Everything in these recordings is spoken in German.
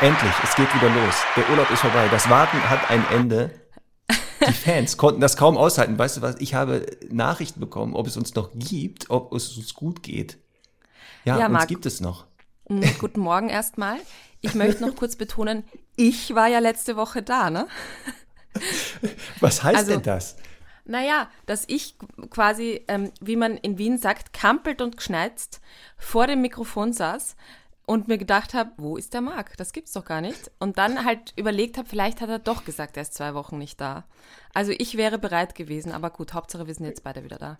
Endlich, es geht wieder los. Der Urlaub ist vorbei. Das Warten hat ein Ende. Die Fans konnten das kaum aushalten. Weißt du was? Ich habe Nachrichten bekommen, ob es uns noch gibt, ob es uns gut geht. Ja, Ja, uns Marc. gibt es noch. Mm, Guten Morgen erstmal. Ich möchte noch kurz betonen, ich war ja letzte Woche da, ne? Was heißt Also- denn das? Naja, dass ich quasi, ähm, wie man in Wien sagt, kampelt und geschneizt vor dem Mikrofon saß und mir gedacht habe, wo ist der Marc? Das gibt's doch gar nicht. Und dann halt überlegt habe, vielleicht hat er doch gesagt, er ist zwei Wochen nicht da. Also ich wäre bereit gewesen, aber gut, Hauptsache wir sind jetzt beide wieder da.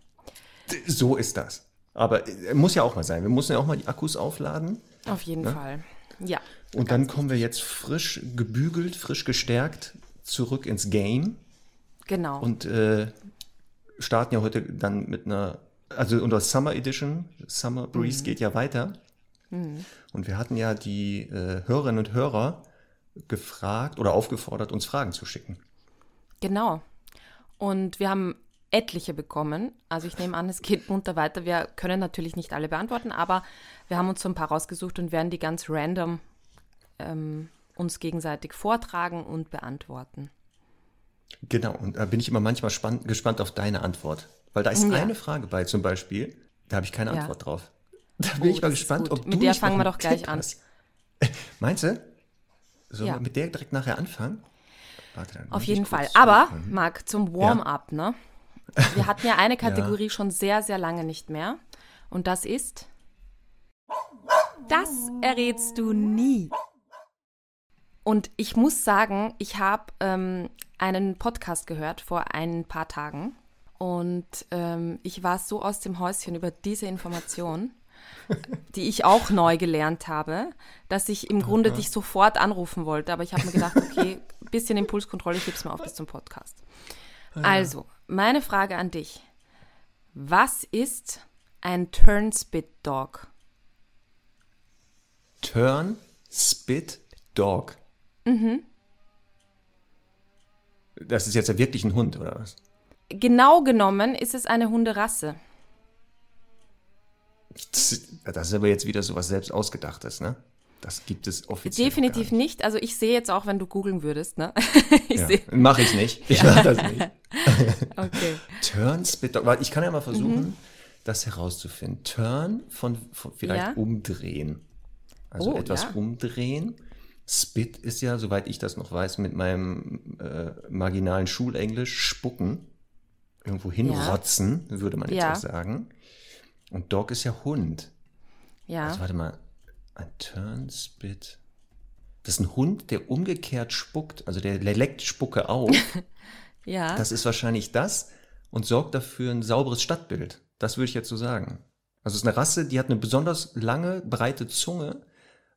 So ist das. Aber äh, muss ja auch mal sein. Wir müssen ja auch mal die Akkus aufladen. Auf jeden Fall. Ja. Und dann kommen wir jetzt frisch gebügelt, frisch gestärkt zurück ins Game Genau. und äh, starten ja heute dann mit einer, also unter Summer Edition, Summer Breeze geht ja weiter. Und wir hatten ja die äh, Hörerinnen und Hörer gefragt oder aufgefordert, uns Fragen zu schicken. Genau. Und wir haben etliche bekommen. Also ich nehme an, es geht munter weiter. Wir können natürlich nicht alle beantworten, aber wir haben uns so ein paar rausgesucht und werden die ganz random ähm, uns gegenseitig vortragen und beantworten. Genau, und da bin ich immer manchmal spann gespannt auf deine Antwort. Weil da ist Ja. eine Frage bei zum Beispiel, da habe ich keine Ja. Antwort drauf. Da bin Oh, ich mal gespannt, ob Mit du der nicht noch fangen wir doch gleich Tipp an. hast. Meinst du? Sollen Ja. wir mit der direkt nachher anfangen? Warte, dann Auf jeden Fall. Aber. Marc, zum Warm-up, ne? Wir hatten ja eine Kategorie schon sehr, sehr lange nicht mehr. Und das ist. Das errätst du nie. Und ich muss sagen, ich habe ähm, einen Podcast gehört vor ein paar Tagen. Und ähm, ich war so aus dem Häuschen über diese Information, die ich auch neu gelernt habe, dass ich im Grunde dich sofort anrufen wollte. Aber ich habe mir gedacht, okay, bisschen Impulskontrolle, ich heb's mir auf bis zum Podcast. Also, meine Frage an dich. Was ist ein Turnspit Dog? Turn, Spit, Dog. Mhm. Das ist jetzt ja wirklich ein Hund, oder was? Genau genommen ist es eine Hunderasse. Das ist aber jetzt wieder so was selbst ausgedachtes, ne? Das gibt es offiziell. Definitiv gar nicht. Also ich sehe jetzt auch, wenn du googeln würdest, ne? ich nicht. Ja, Mach ich nicht. Ich mach das nicht. Okay. Turn, Spit, Dog. Warte, Ich kann ja mal versuchen, Mhm. das herauszufinden. Turn von, von vielleicht Ja. umdrehen. Also Oh, etwas ja. umdrehen. Spit ist ja, soweit ich das noch weiß, mit meinem äh, marginalen Schulenglisch spucken. Irgendwo hinrotzen, würde man jetzt auch sagen. Und Dog ist ja Hund. Ja. Also warte mal. Ein Turnspit. Das ist ein Hund, der umgekehrt spuckt. Also der leckt Spucke auf. ja. Das ist wahrscheinlich das und sorgt dafür ein sauberes Stadtbild. Das würde ich jetzt so sagen. Also es ist eine Rasse, die hat eine besonders lange, breite Zunge,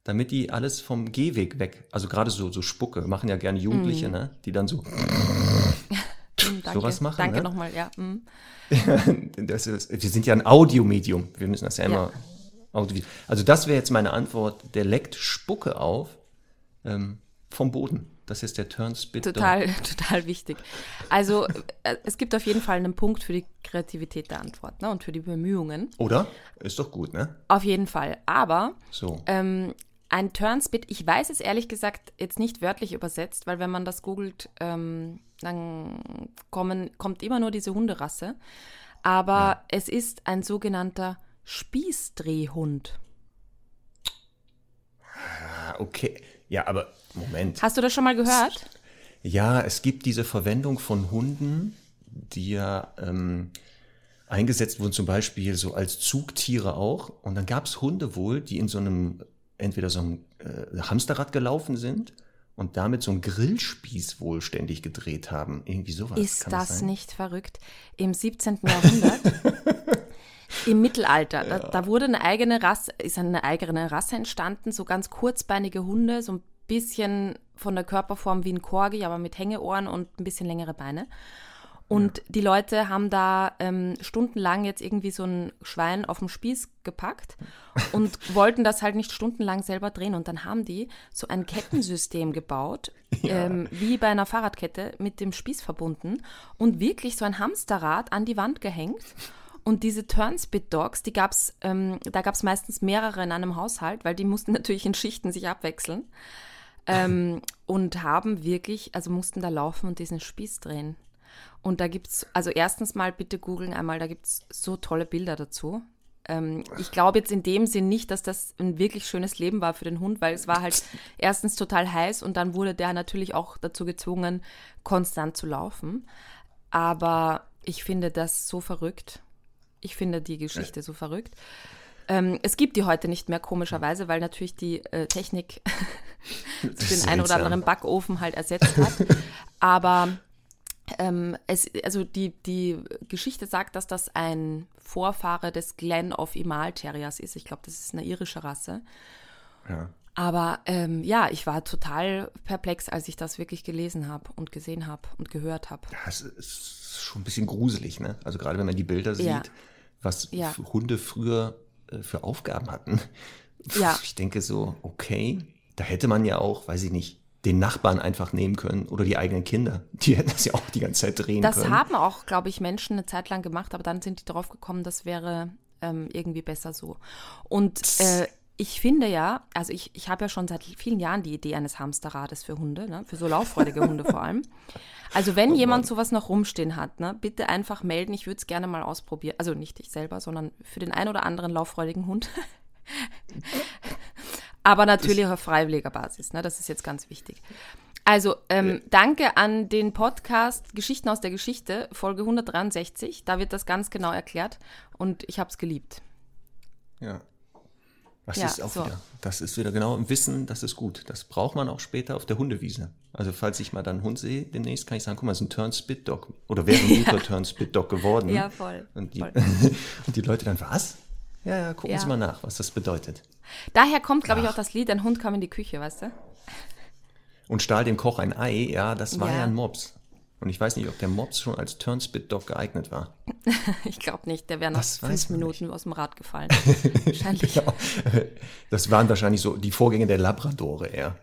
damit die alles vom Gehweg weg, also gerade so, so Spucke, machen ja gerne Jugendliche, ne? die dann so, Mm, danke. sowas machen, Danke ne? nochmal, ja. mm. das ist, wir sind ja ein Audiomedium, wir müssen das ja immer, Audio, also das wäre jetzt meine Antwort, der leckt Spucke auf ähm, vom Boden. Das ist der Turnspit. Total, total wichtig. Also äh, es gibt auf jeden Fall einen Punkt für die Kreativität der Antwort ne? und für die Bemühungen. Oder? Ist doch gut, ne? Auf jeden Fall. Aber So. ähm, ein Turnspit, ich weiß es ehrlich gesagt jetzt nicht wörtlich übersetzt, weil wenn man das googelt, ähm, dann kommen, kommt immer nur diese Hunderasse. Aber es ist ein sogenannter Spießdrehhund. Ah, okay. Ja, aber Moment. Hast du das schon mal gehört? Ja, es gibt diese Verwendung von Hunden, die ja ähm, eingesetzt wurden, zum Beispiel so als Zugtiere auch. Und dann gab es Hunde wohl, die in so einem, entweder so einem äh, Hamsterrad gelaufen sind und damit so einen Grillspieß wohl ständig gedreht haben. Irgendwie sowas. Ist Kann das sein? nicht verrückt? Im 17. Jahrhundert, im Mittelalter, da, da wurde eine eigene Rasse, ist eine eigene Rasse entstanden, so ganz kurzbeinige Hunde, so ein bisschen von der Körperform wie ein Korgi, aber mit Hängeohren und ein bisschen längere Beine. Und ja. die Leute haben da ähm, stundenlang jetzt irgendwie so ein Schwein auf dem Spieß gepackt und wollten das halt nicht stundenlang selber drehen. Und dann haben die so ein Kettensystem gebaut, ja. ähm, wie bei einer Fahrradkette, mit dem Spieß verbunden und wirklich so ein Hamsterrad an die Wand gehängt. Und diese Turnspit Dogs, die gab's, ähm, da gab es meistens mehrere in einem Haushalt, weil die mussten natürlich in Schichten sich abwechseln. Ähm, und haben wirklich, also mussten da laufen und diesen Spieß drehen. Und da gibt es, also erstens mal bitte googeln einmal, da gibt es so tolle Bilder dazu. Ähm, ich glaube jetzt in dem Sinn nicht, dass das ein wirklich schönes Leben war für den Hund, weil es war halt erstens total heiß und dann wurde der natürlich auch dazu gezwungen, konstant zu laufen. Aber ich finde das so verrückt. Ich finde die Geschichte so verrückt. Ähm, es gibt die heute nicht mehr, komischerweise, weil natürlich die äh, Technik den einen oder anderen Backofen halt ersetzt hat. Aber ähm, es, also die, die Geschichte sagt, dass das ein Vorfahre des Glen of Imal Terriers ist. Ich glaube, das ist eine irische Rasse. Ja. Aber ähm, ja, ich war total perplex, als ich das wirklich gelesen habe und gesehen habe und gehört habe. Ja, es ist schon ein bisschen gruselig, ne? Also gerade wenn man die Bilder sieht, ja. was ja. Hunde früher äh, für Aufgaben hatten. Ja. Ich denke so, okay, da hätte man ja auch, weiß ich nicht, den Nachbarn einfach nehmen können oder die eigenen Kinder. Die hätten das ja auch die ganze Zeit drehen das können. Das haben auch, glaube ich, Menschen eine Zeit lang gemacht, aber dann sind die drauf gekommen, das wäre ähm, irgendwie besser so. Und äh, ich finde ja, also ich, ich habe ja schon seit vielen Jahren die Idee eines Hamsterrades für Hunde, ne? für so lauffreudige Hunde vor allem. Also wenn oh jemand sowas noch rumstehen hat, ne, bitte einfach melden, ich würde es gerne mal ausprobieren. Also nicht ich selber, sondern für den einen oder anderen lauffreudigen Hund. Aber natürlich das auf freiwilliger Basis, ne? das ist jetzt ganz wichtig. Also, ähm, danke an den Podcast Geschichten aus der Geschichte, Folge 163. Da wird das ganz genau erklärt und ich habe es geliebt. Ja. Das ja, ist auch so. wieder, das ist wieder genau im Wissen, das ist gut. Das braucht man auch später auf der Hundewiese. Also falls ich mal dann einen Hund sehe, demnächst kann ich sagen, guck mal, es ist ein Turn-Spit-Dog. Oder wäre ein guter ja. Turn-Spit-Dog geworden. Ja, voll. Und die, voll. und die Leute dann, was? Ja, ja, gucken ja. Sie mal nach, was das bedeutet. Daher kommt, glaube ich, auch das Lied, ein Hund kam in die Küche, weißt du? Und stahl dem Koch ein Ei, ja, das war ja, ja ein Mops. Und ich weiß nicht, ob der Mops schon als Turnspit-Dog geeignet war. ich glaube nicht, der wäre nach fünf Minuten nicht. aus dem Rad gefallen. wahrscheinlich. Genau. Das waren wahrscheinlich so die Vorgänge der Labradore eher.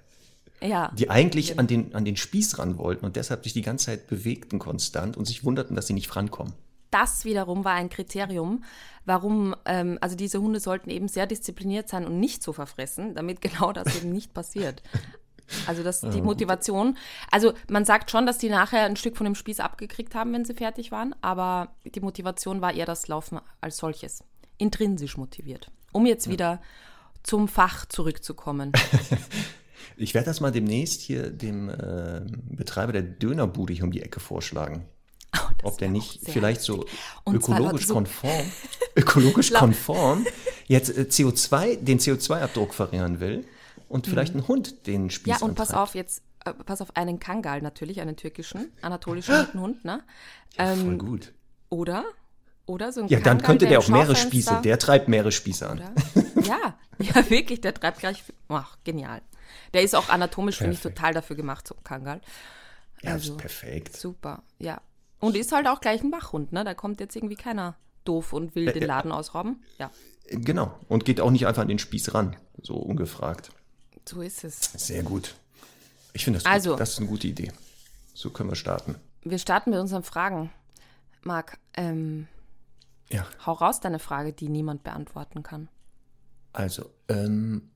Ja. Die eigentlich genau. an, den, an den Spieß ran wollten und deshalb sich die ganze Zeit bewegten konstant und sich wunderten, dass sie nicht rankommen das wiederum war ein Kriterium, warum, ähm, also diese Hunde sollten eben sehr diszipliniert sein und nicht so verfressen, damit genau das eben nicht passiert. Also das die Motivation. Also man sagt schon, dass die nachher ein Stück von dem Spieß abgekriegt haben, wenn sie fertig waren, aber die Motivation war eher das Laufen als solches. Intrinsisch motiviert. Um jetzt wieder zum Fach zurückzukommen. Ich werde das mal demnächst hier dem äh, Betreiber der Dönerbude hier um die Ecke vorschlagen. Oh, ob der nicht vielleicht so ökologisch so konform, ökologisch konform jetzt äh, CO2, den CO2-Abdruck verringern will und mhm. vielleicht mhm. ein Hund den Spieß Ja, und antreibt. pass auf, jetzt äh, pass auf einen Kangal natürlich, einen türkischen, anatolischen Hund, ne? Ja, ähm, voll gut. Oder? Oder so ein Ja, Kangal, dann könnte der auch mehrere Spieße, der treibt mehrere Spieße an. ja, ja, wirklich, der treibt gleich, ach, genial. Der ist auch anatomisch, finde ich, total dafür gemacht, so ein Kangal. Ja, also, ist perfekt. Super, ja. Und ist halt auch gleich ein Wachhund, ne? Da kommt jetzt irgendwie keiner doof und will den Laden ausrauben. Ja. Genau. Und geht auch nicht einfach an den Spieß ran, so ungefragt. So ist es. Sehr gut. Ich finde das also, gut. Das ist eine gute Idee. So können wir starten. Wir starten mit unseren Fragen. Marc, ähm, ja. hau raus deine Frage, die niemand beantworten kann. Also, ähm,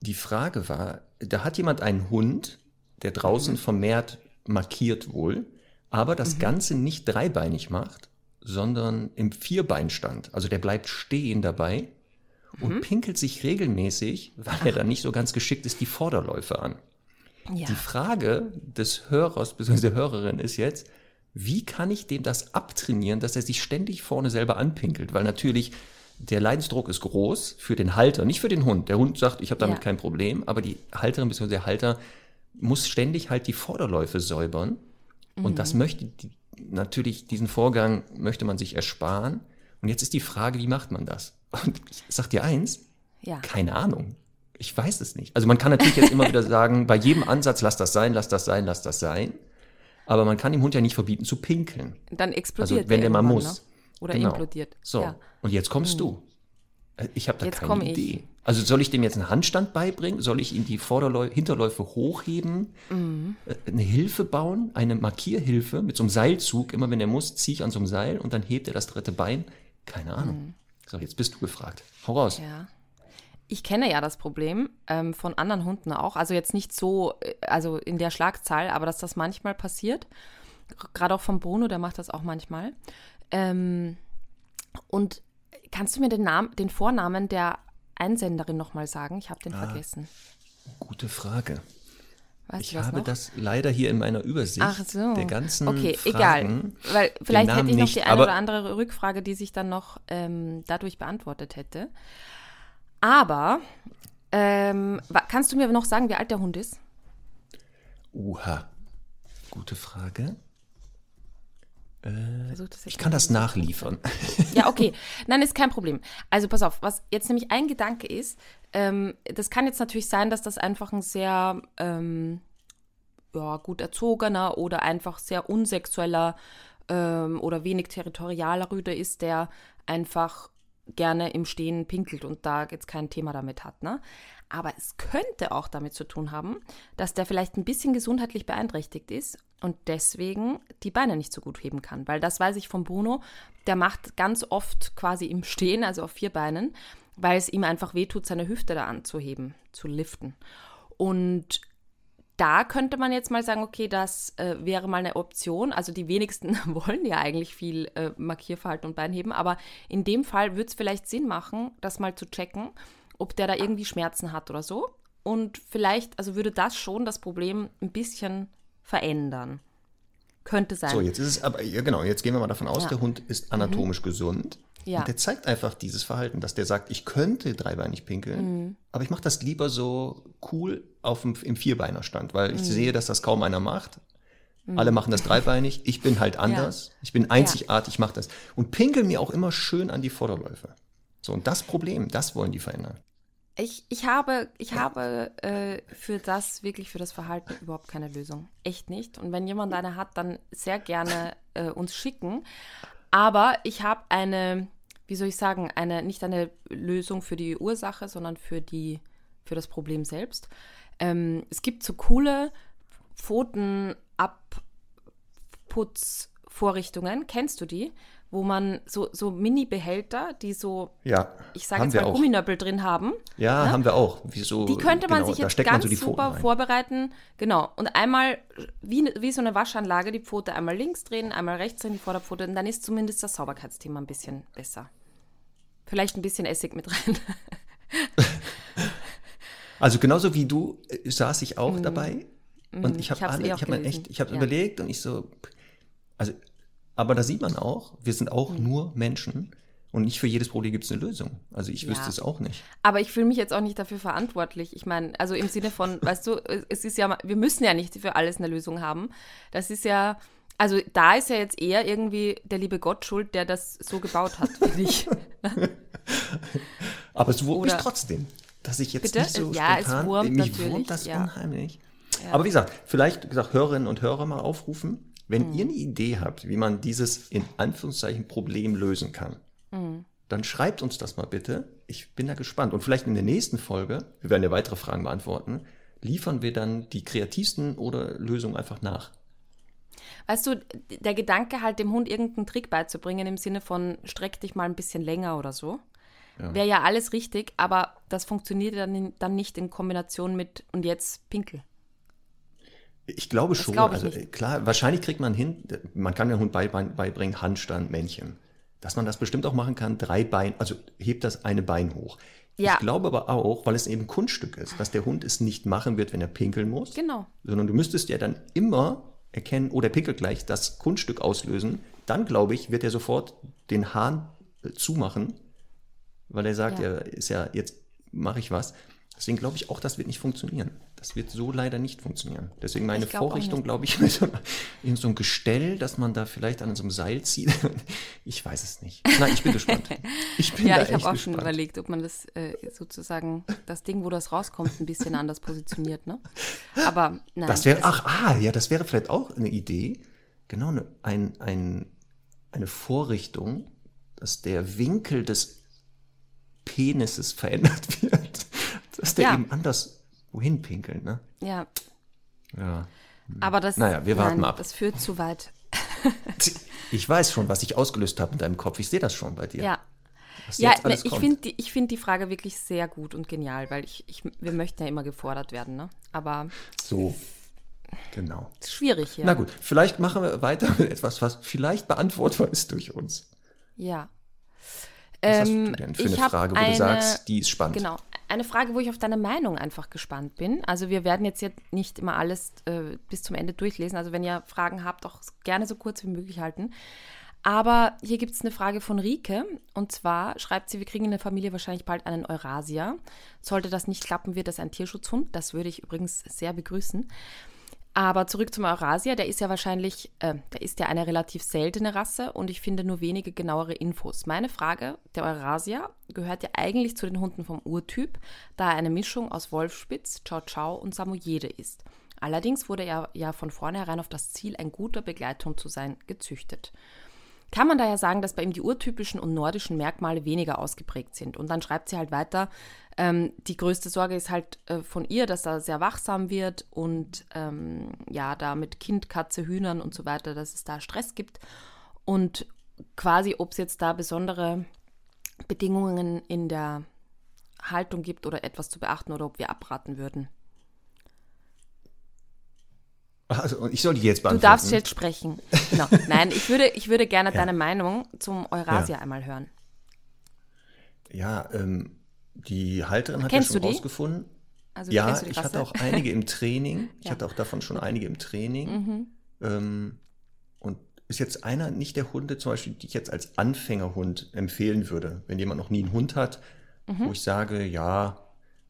die Frage war, da hat jemand einen Hund, der draußen mhm. vermehrt markiert wohl aber das mhm. Ganze nicht dreibeinig macht, sondern im Vierbeinstand. Also der bleibt stehen dabei und mhm. pinkelt sich regelmäßig, weil er dann nicht so ganz geschickt ist, die Vorderläufe an. Ja. Die Frage des Hörers bzw. der Hörerin ist jetzt, wie kann ich dem das abtrainieren, dass er sich ständig vorne selber anpinkelt? Weil natürlich der Leidensdruck ist groß für den Halter, nicht für den Hund. Der Hund sagt, ich habe damit ja. kein Problem, aber die Halterin bzw. der Halter muss ständig halt die Vorderläufe säubern. Und mhm. das möchte die, natürlich, diesen Vorgang möchte man sich ersparen. Und jetzt ist die Frage, wie macht man das? Und ich sag dir eins, ja. keine Ahnung. Ich weiß es nicht. Also man kann natürlich jetzt immer wieder sagen, bei jedem Ansatz, lass das sein, lass das sein, lass das sein. Aber man kann dem Hund ja nicht verbieten zu pinkeln. Dann explodiert Also wenn der mal irgendwann, muss. Ne? Oder Genau. implodiert. So, Ja. und jetzt kommst du. Äh, Ich habe da Jetzt keine komme ich. Also soll ich dem jetzt einen Handstand beibringen? Soll ich ihm die Vorderläu Hinterläufe hochheben? Mhm. Eine Hilfe bauen? Eine Markierhilfe mit so einem Seilzug? Immer wenn er muss, ziehe ich an so einem Seil und dann hebt er das dritte Bein? Keine Ahnung. So, jetzt bist du gefragt. Hau raus. Mhm. Ja. Ich kenne ja das Problem ähm, von anderen Hunden auch. Also jetzt nicht so, äh, also in der Schlagzahl, aber dass das manchmal passiert. Gerade auch von Bruno, der macht das auch manchmal. Ähm, und kannst du mir den, Namen, den Vornamen der Einsenderin nochmal sagen? Ich habe den vergessen. Gute Frage. Weißt Ich habe noch? das leider hier in meiner Übersicht Ach so. der ganzen Okay, Fragen. egal. Weil vielleicht hätte ich noch nicht, die eine oder andere Rückfrage, die sich dann noch ähm, dadurch beantwortet hätte. Aber ähm, kannst du mir noch sagen, wie alt der Hund ist? Uha. Gute Frage. Jetzt Ich kann das nachliefern. Ja, okay. Nein, ist kein Problem. Also pass auf, was jetzt nämlich ein Gedanke ist, ähm, das kann jetzt natürlich sein, dass das einfach ein sehr ähm, ja, gut erzogener oder einfach sehr unsexueller ähm, oder wenig territorialer Rüde ist, der einfach gerne im Stehen pinkelt und da jetzt kein Thema damit hat. Ne? Aber es könnte auch damit zu tun haben, dass der vielleicht ein bisschen gesundheitlich beeinträchtigt ist und deswegen die Beine nicht so gut heben kann. Weil das weiß ich von Bruno, der macht ganz oft quasi im Stehen, also auf vier Beinen, weil es ihm einfach wehtut, seine Hüfte da anzuheben, zu liften. Und da könnte man jetzt mal sagen, okay, das äh, wäre mal eine Option. Also die wenigsten wollen ja eigentlich viel äh, Markierverhalten und Beinheben, aber in dem Fall würde es vielleicht Sinn machen, das mal zu checken, ob der da irgendwie Schmerzen hat oder so. Und vielleicht, also würde das schon das Problem ein bisschen verändern. Könnte sein. So, jetzt ist es aber, ja genau, jetzt gehen wir mal davon aus, Ja. der Hund ist anatomisch gesund. Ja. Und der zeigt einfach dieses Verhalten, dass der sagt, ich könnte dreibeinig pinkeln, aber ich mache das lieber so cool auf dem, im Vierbeinerstand, weil ich sehe, dass das kaum einer macht. Alle machen das dreibeinig, ich bin halt anders, ich bin einzigartig, ich mache das. Und pinkel mir auch immer schön an die Vorderläufe. So, und das Problem, das wollen die verändern. Ich, ich habe, ich habe äh, für das, wirklich für das Verhalten überhaupt keine Lösung. Echt nicht. Und wenn jemand eine hat, dann sehr gerne äh, uns schicken. Aber ich habe eine, wie soll ich sagen, eine, nicht eine Lösung für die Ursache, sondern für, die, für das Problem selbst. Ähm, es gibt so coole Pfotenabputzvorrichtungen. Kennst du die? Wo man so, so Mini-Behälter, die so, Ja, ich sage jetzt mal auch. Gumminöppel drin haben. Ja, haben wir auch. Wieso? Die könnte man genau, sich jetzt ganz so super rein. vorbereiten. Genau. Und einmal wie, wie so eine Waschanlage die Pfote einmal links drehen, einmal rechts drehen, die Vorderpfote. Und dann ist zumindest das Sauberkeitsthema ein bisschen besser. Vielleicht ein bisschen Essig mit rein. Also genauso wie du äh, saß ich auch dabei und ich Mhm. Ich habe eh ich habe mir gelesen. echt, ich habe Ja. überlegt und ich so, also, aber da sieht man auch, wir sind auch Mhm. nur Menschen und nicht für jedes Problem gibt es eine Lösung. Also ich wüsste Ja. es auch nicht. Aber ich fühle mich jetzt auch nicht dafür verantwortlich. Ich meine, also im Sinne von, weißt du, es ist ja, wir müssen ja nicht für alles eine Lösung haben. Das ist ja, also da ist ja jetzt eher irgendwie der liebe Gott schuld, der das so gebaut hat, finde ich. Aber es wurmt mich trotzdem, dass ich jetzt Bitte? nicht so Ja, es spontan, wurmt mich natürlich, wurmt das ja. unheimlich. Aber wie gesagt, vielleicht wie gesagt, Hörerinnen und Hörer mal aufrufen, wenn Mhm. ihr eine Idee habt, wie man dieses in Anführungszeichen Problem lösen kann, Mhm. dann schreibt uns das mal bitte. Ich bin da gespannt. Und vielleicht in der nächsten Folge, wir werden ja weitere Fragen beantworten, liefern wir dann die kreativsten oder Lösungen einfach nach. Weißt du, der Gedanke halt dem Hund irgendeinen Trick beizubringen im Sinne von streck dich mal ein bisschen länger oder so, wäre ja alles richtig, aber das funktioniert dann, in, dann nicht in Kombination mit und jetzt pinkel. Ich glaube schon. glaub ich also nicht. klar, wahrscheinlich kriegt man hin, man kann dem Hund bei- beibringen, Handstand, Männchen. Dass man das bestimmt auch machen kann, drei Bein, also hebt das eine Bein hoch. Ja. Ich glaube aber auch, weil es eben Kunststück ist, dass der Hund es nicht machen wird, wenn er pinkeln muss. Genau. Sondern du müsstest ja dann immer erkennen, oh, der pinkelt gleich, das Kunststück auslösen. Dann, glaube ich, wird er sofort den Hahn äh, zumachen, weil er sagt, Ja. er ist ja, jetzt mache ich was. Deswegen glaube ich auch, das wird nicht funktionieren. Das wird so leider nicht funktionieren. Deswegen meine glaub Vorrichtung, glaube ich, mit so, in so einem Gestell, dass man da vielleicht an so einem Seil zieht. Ich weiß es nicht. Nein, ich bin gespannt. Ich bin Ja, ich habe auch gespannt. schon überlegt, ob man das äh, sozusagen, das Ding, wo das rauskommt, ein bisschen anders positioniert, ne? Aber nein. Das wäre, ach, ah, ja, das wäre vielleicht auch eine Idee. Genau, eine, ein, ein, eine Vorrichtung, dass der Winkel des Penises verändert wird. Dass der Ja. eben anders wohin pinkelt, ne? Ja, Ja. aber das, Naja, wir warten nein, ab. das führt zu weit. Ich weiß schon, was ich ausgelöst habe in deinem Kopf. Ich sehe das schon bei dir. Ja. Ja, alles ich finde die, ich find die Frage wirklich sehr gut und genial, weil ich, ich, wir möchten ja immer gefordert werden, ne? Aber So. Genau. schwierig hier. Na gut, vielleicht machen wir weiter mit etwas, was vielleicht beantwortbar ist durch uns. Ja. Was hast Ähm, du denn für eine Frage, wo eine- du sagst, die ist spannend? Genau. Eine Frage, wo ich auf deine Meinung einfach gespannt bin. Also wir werden jetzt, jetzt nicht immer alles äh, bis zum Ende durchlesen. Also wenn ihr Fragen habt, auch gerne so kurz wie möglich halten. Aber hier gibt es eine Frage von Rike. Und zwar schreibt sie, wir kriegen in der Familie wahrscheinlich bald einen Eurasia. Sollte das nicht klappen, wird das ein Tierschutzhund. Das würde ich übrigens sehr begrüßen. Aber zurück zum Eurasia, der ist ja wahrscheinlich, äh, der ist ja eine relativ seltene Rasse und ich finde nur wenige genauere Infos. Meine Frage, der Eurasia gehört ja eigentlich zu den Hunden vom Urtyp, da er eine Mischung aus Wolfspitz, Chow Chow und Samoyede ist. Allerdings wurde er ja von vornherein auf das Ziel, ein guter Begleithund zu sein, gezüchtet. Kann man daher sagen, dass bei ihm die urtypischen und nordischen Merkmale weniger ausgeprägt sind. Und dann schreibt sie halt weiter, ähm, die größte Sorge ist halt äh, von ihr, dass er sehr wachsam wird und ähm, ja, da mit Kind, Katze, Hühnern und so weiter, dass es da Stress gibt. Und quasi, ob es jetzt da besondere Bedingungen in der Haltung gibt oder etwas zu beachten oder ob wir abraten würden. Also, ich soll die jetzt Du beantworten. darfst jetzt sprechen. Genau. Nein, ich würde, ich würde gerne deine Meinung zum Eurasia einmal hören. Ja, ähm, die Halterin hat Kennst ja schon du die? rausgefunden. Also Ja, du ich hatte auch einige im Training. Ich Ja. hatte auch davon schon einige im Training. Mhm. Ähm, und ist jetzt einer nicht der Hunde, zum Beispiel, die ich jetzt als Anfängerhund empfehlen würde, wenn jemand noch nie einen Hund hat, Mhm. wo ich sage, ja,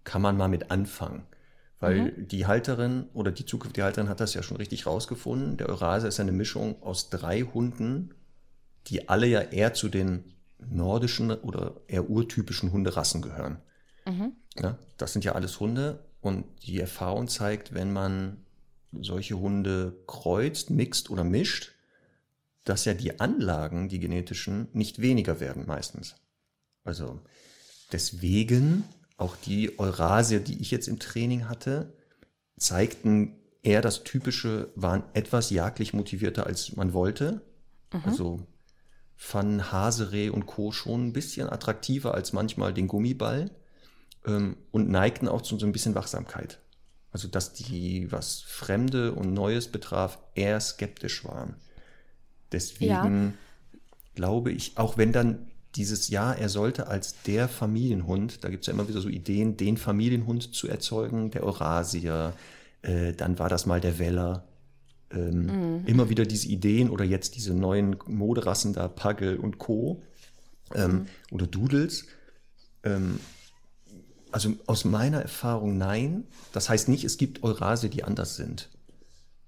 kann man mal mit anfangen. Weil Mhm. die Halterin oder die zukünftige Halterin hat das ja schon richtig rausgefunden. Der Eurasia ist eine Mischung aus drei Hunden, die alle ja eher zu den nordischen oder eher urtypischen Hunderassen gehören. Mhm. Ja, das sind ja alles Hunde und die Erfahrung zeigt, wenn man solche Hunde kreuzt, mixt oder mischt, dass ja die Anlagen, die genetischen, nicht weniger werden meistens. Also deswegen auch die Eurasia, die ich jetzt im Training hatte, zeigten eher das Typische, waren etwas jagdlich motivierter, als man wollte. Also fanden Hasereh und Co. schon ein bisschen attraktiver als manchmal den Gummiball ähm, und neigten auch zu so ein bisschen Wachsamkeit. Also dass die, was Fremde und Neues betraf, eher skeptisch waren. Deswegen glaube ich, auch wenn dann dieses Jahr, er sollte als der Familienhund, da gibt es ja immer wieder so Ideen, den Familienhund zu erzeugen, der Eurasier, äh, dann war das mal der Weller. Ähm, Immer wieder diese Ideen oder jetzt diese neuen Moderassen da, Puggle und Co. Ähm, Oder Doodles. Ähm, also aus meiner Erfahrung nein. Das heißt nicht, es gibt Eurasier, die anders sind.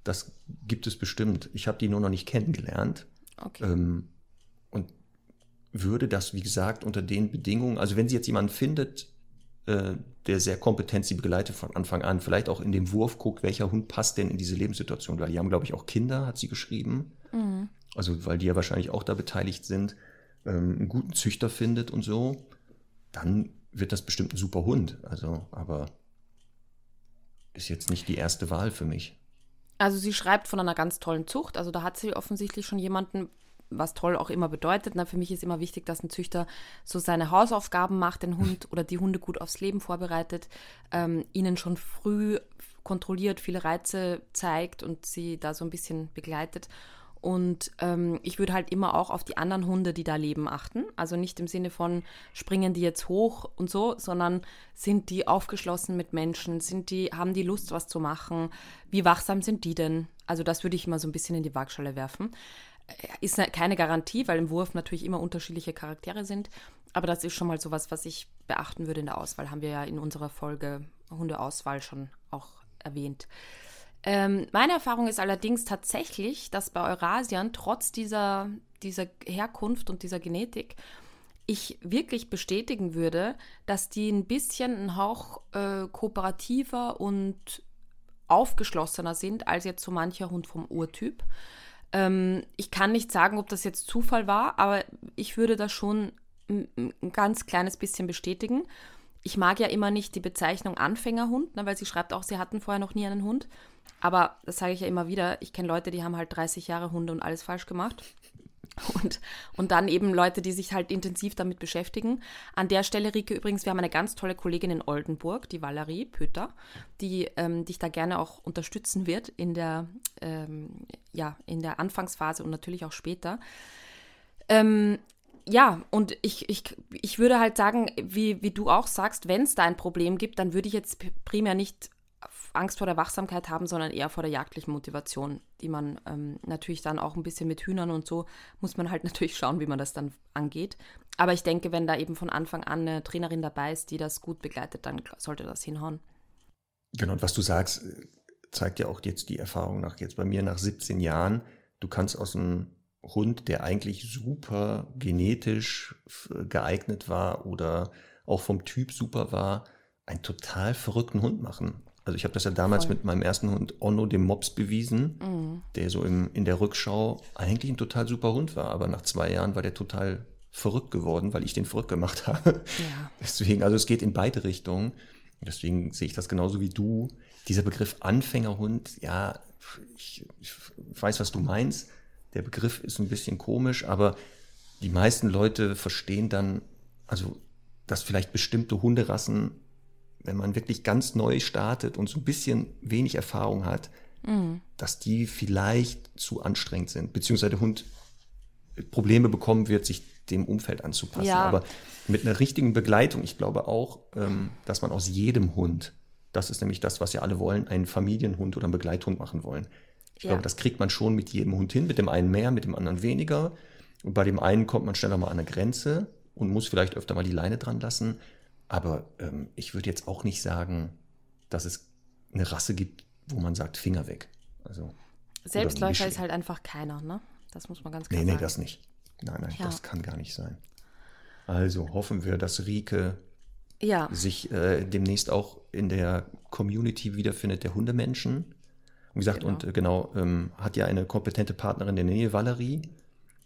Das gibt es bestimmt. Ich habe die nur noch nicht kennengelernt. Okay. Ähm, würde das, wie gesagt, unter den Bedingungen, also wenn sie jetzt jemanden findet, äh, der sehr kompetent sie begleitet von Anfang an, vielleicht auch in dem Wurf guckt, welcher Hund passt denn in diese Lebenssituation, weil die haben, glaube ich, auch Kinder, hat sie geschrieben. Also, weil die ja wahrscheinlich auch da beteiligt sind, ähm, einen guten Züchter findet und so, dann wird das bestimmt ein super Hund. Also, aber ist jetzt nicht die erste Wahl für mich. Also sie schreibt von einer ganz tollen Zucht. Also da hat sie offensichtlich schon jemanden, was toll auch immer bedeutet. Na, für mich ist immer wichtig, dass ein Züchter so seine Hausaufgaben macht, den Hund oder die Hunde gut aufs Leben vorbereitet, ähm, ihnen schon früh kontrolliert viele Reize zeigt und sie da so ein bisschen begleitet. Und ähm, ich würde halt immer auch auf die anderen Hunde, die da leben, achten. Also nicht im Sinne von springen die jetzt hoch und so, sondern sind die aufgeschlossen mit Menschen, sind die, haben die Lust, was zu machen, wie wachsam sind die denn? Also das würde ich immer so ein bisschen in die Waagschale werfen. Ist ne, keine Garantie, weil im Wurf natürlich immer unterschiedliche Charaktere sind. Aber das ist schon mal sowas, was ich beachten würde in der Auswahl. Haben wir ja in unserer Folge Hundeauswahl schon auch erwähnt. Ähm, meine Erfahrung ist allerdings tatsächlich, dass bei Eurasiern trotz dieser, dieser Herkunft und dieser Genetik ich wirklich bestätigen würde, dass die ein bisschen ein Hauch äh, kooperativer und aufgeschlossener sind als jetzt so mancher Hund vom Urtyp. Ähm, ich kann nicht sagen, ob das jetzt Zufall war, aber ich würde das schon ein, ganz kleines bisschen bestätigen. Ich mag ja immer nicht die Bezeichnung Anfängerhund, ne, weil sie schreibt auch, sie hatten vorher noch nie einen Hund. Aber das sage ich ja immer wieder, ich kenne Leute, die haben halt 30 Jahre Hunde und alles falsch gemacht. Und, und dann eben Leute, die sich halt intensiv damit beschäftigen. An der Stelle, Rike, übrigens, wir haben eine ganz tolle Kollegin in Oldenburg, die Valerie Pöter, die ähm, dich da gerne auch unterstützen wird in der, ähm, ja, in der Anfangsphase und natürlich auch später. Ähm, ja, und ich, ich, ich würde halt sagen, wie, wie du auch sagst, wenn es da ein Problem gibt, dann würde ich jetzt primär nicht Angst vor der Wachsamkeit haben, sondern eher vor der jagdlichen Motivation, die man ähm, natürlich dann auch ein bisschen mit Hühnern und so muss man halt natürlich schauen, wie man das dann angeht. Aber ich denke, wenn da eben von Anfang an eine Trainerin dabei ist, die das gut begleitet, dann sollte das hinhauen. Genau, und was du sagst, zeigt ja auch jetzt die Erfahrung nach jetzt bei mir nach 17 Jahren. Du kannst aus einem Hund, der eigentlich super genetisch geeignet war oder auch vom Typ super war, einen total verrückten Hund machen. Also ich habe das ja damals Voll. mit meinem ersten Hund Onno, dem Mops, bewiesen, mhm. der so im, in der Rückschau eigentlich ein total super Hund war. Aber nach zwei Jahren war der total verrückt geworden, weil ich den verrückt gemacht habe. Ja. Deswegen, also es geht in beide Richtungen. Deswegen sehe ich das genauso wie du. Dieser Begriff Anfängerhund, ja, ich, ich weiß, was du meinst. Der Begriff ist ein bisschen komisch, aber die meisten Leute verstehen dann, also, dass vielleicht bestimmte Hunderassen wenn man wirklich ganz neu startet und so ein bisschen wenig Erfahrung hat, mhm. dass die vielleicht zu anstrengend sind, beziehungsweise der Hund Probleme bekommen wird, sich dem Umfeld anzupassen. Ja. Aber mit einer richtigen Begleitung, ich glaube auch, ähm, dass man aus jedem Hund, das ist nämlich das, was ja alle wollen, einen Familienhund oder einen Begleithund machen wollen. Ich ja. glaube, das kriegt man schon mit jedem Hund hin, mit dem einen mehr, mit dem anderen weniger. Und bei dem einen kommt man schneller mal an eine Grenze und muss vielleicht öfter mal die Leine dran lassen. Aber ähm, ich würde jetzt auch nicht sagen, dass es eine Rasse gibt, wo man sagt, Finger weg. Also, Selbstläufer ist halt einfach keiner, ne? Das muss man ganz klar nee, sagen. Nee, nee, das nicht. Nein, nein, ja. das kann gar nicht sein. Also hoffen wir, dass Rike ja. sich äh, demnächst auch in der Community wiederfindet, der Hundemenschen. Und gesagt, genau. und äh, genau, ähm, hat ja eine kompetente Partnerin in der Nähe, Valerie,